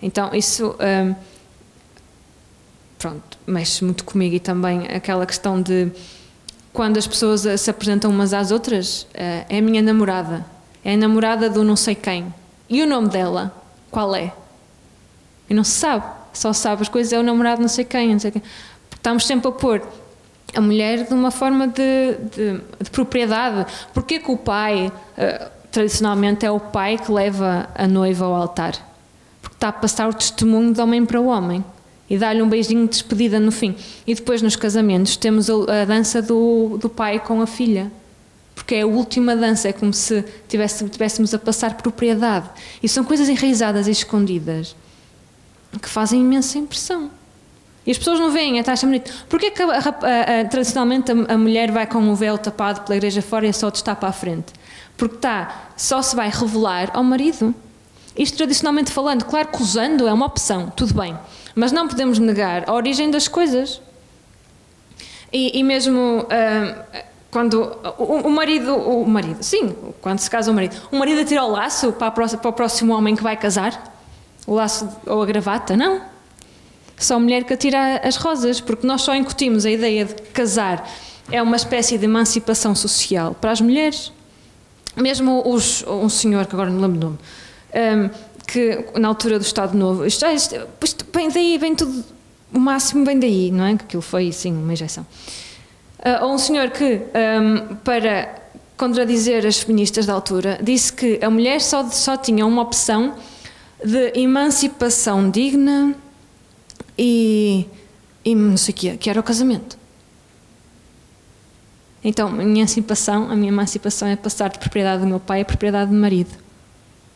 Então, isso. ehm, pronto, mexe muito comigo e também aquela questão de quando as pessoas se apresentam umas às outras, eh, é a minha namorada, é a namorada do não sei quem. E o nome dela, qual é? E não se sabe, só sabe as coisas, é o namorado não sei quem, não sei quem. Estamos sempre a pôr a mulher de uma forma de, de, de propriedade. Porquê que o pai, eh, tradicionalmente, é o pai que leva a noiva ao altar? Porque está a passar o testemunho de homem para o homem e dá-lhe um beijinho de despedida no fim. E depois nos casamentos temos a, a dança do, do pai com a filha. Porque é a última dança, é como se tivéssemos a passar propriedade. E são coisas enraizadas e escondidas que fazem imensa impressão. E as pessoas não veem, até acham bonito. Porquê que a- a a- a- tradicionalmente a, a mulher vai com o véu tapado pela igreja fora e só destapa à frente? Porque está, só se vai revelar ao marido. Isto tradicionalmente falando, claro que usando é uma opção, tudo bem. Mas não podemos negar a origem das coisas. E, e mesmo ah, quando o, o marido, o marido, sim, quando se casa o marido, o marido tira o laço para, a para o próximo homem que vai casar, o laço ou a gravata, não. Só mulher que atira as rosas, porque nós só incutimos a ideia de casar é uma espécie de emancipação social para as mulheres. Mesmo os, um senhor, que agora não lembro o nome, hum, que na altura do Estado Novo, isto, ah, isto, isto vem daí, vem tudo, o máximo vem daí, não é? Que aquilo foi, sim, uma injeção. Ah, ou um senhor que, ahm, para contradizer as feministas da altura, disse que a mulher só, só tinha uma opção de emancipação digna e, e não sei o que, que era o casamento. Então, a minha emancipação, a minha emancipação é passar de propriedade do meu pai a propriedade do marido,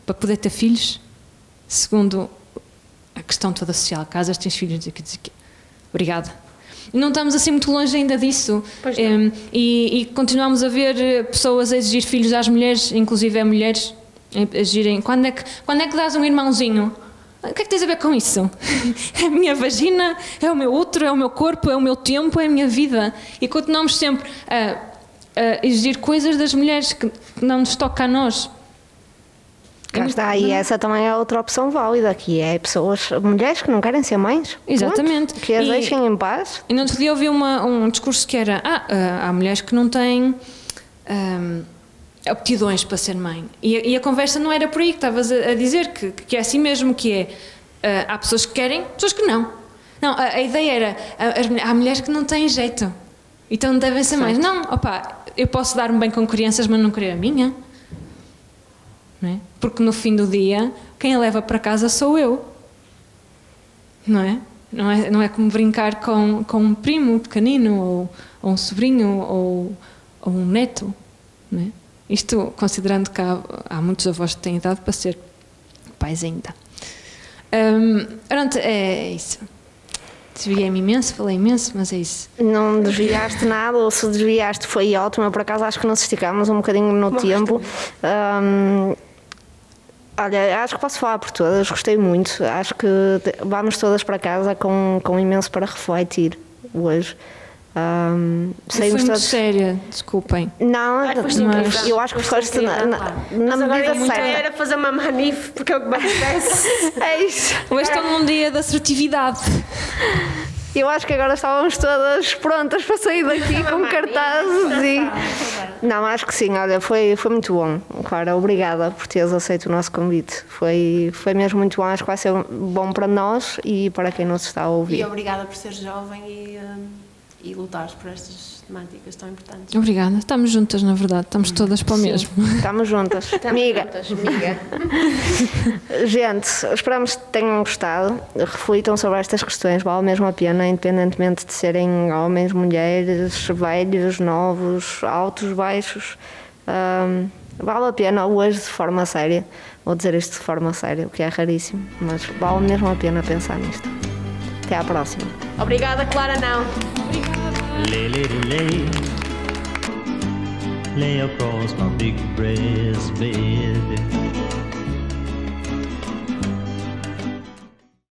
para poder ter filhos, segundo a questão toda social. Casas, tens filhos, dizer que dizer que. Obrigada. Não estamos assim muito longe ainda disso. Em, e, e continuamos a ver pessoas a exigir filhos às mulheres, inclusive a mulheres, a exigirem. Quando é, que, quando é que dás um irmãozinho? O que é que tens a ver com isso? É a minha vagina, é o meu útero, é o meu corpo, é o meu tempo, é a minha vida. E continuamos sempre a, a exigir coisas das mulheres que não nos toca a nós. Cá está, e essa também é outra opção válida, que é pessoas, mulheres que não querem ser mães. Exatamente. Que as E- deixem em paz. E no outro dia ouvi uma, um discurso que era: ah, ah, há mulheres que não têm ahm, aptidões para ser mãe. E, a- e a conversa não era por aí que estavas a, a dizer, que, que é assim mesmo, que é: ah, há pessoas que querem, pessoas que não. Não, a, a ideia era: mulher- há mulheres que não têm jeito, então não devem ser mães. Não, opá, eu posso dar-me bem com crianças, mas não querer a minha. Não é? Porque no fim do dia, quem a leva para casa sou eu. Não é? Não é, não é como brincar com, com um primo pequenino, ou, ou um sobrinho, ou, ou um neto. Não é? Isto considerando que há, há muitos avós que têm idade para ser pais ainda. Hum, pronto, é isso. Desviei-me imenso, falei imenso, mas é isso. Não desviaste nada, ou se desviaste foi ótimo. Eu, por acaso acho que nos esticámos um bocadinho no tempo. Ahm, olha, acho que posso falar por todas, gostei muito. Acho que vamos todas para casa com, com imenso para refletir hoje. Eu fui saímos muito séria, desculpem. Não, Ai, mas eu acho que foste na, na, na Mas medida ideia certa. era fazer uma manif, porque é o que me. É isso. Hoje estou num dia de assertividade. Eu acho que agora estávamos todas prontas para sair daqui com cartazes e. Não, acho que sim, olha, foi, foi muito bom. Clara, obrigada por teres aceito o nosso convite. Foi, foi mesmo muito bom, acho que vai ser bom para nós e para quem nos está a E ouvir. obrigada por ser jovem e, hum, e lutares por estas temáticas tão importantes. Obrigada. Estamos juntas, na verdade. Estamos todas para o mesmo. Estamos juntas. Amiga. Juntas, amiga. Gente, esperamos que tenham gostado. Reflitam sobre estas questões, vale mesmo a pena, independentemente de serem homens, mulheres, velhos, novos, altos, baixos. Ahm, vale a pena hoje de forma séria. Vou dizer isto de forma séria, o que é raríssimo, mas vale mesmo a pena pensar nisto. Até à próxima. Obrigada, Clara, não. Lay, lady, lay. Lay across my big breast bed.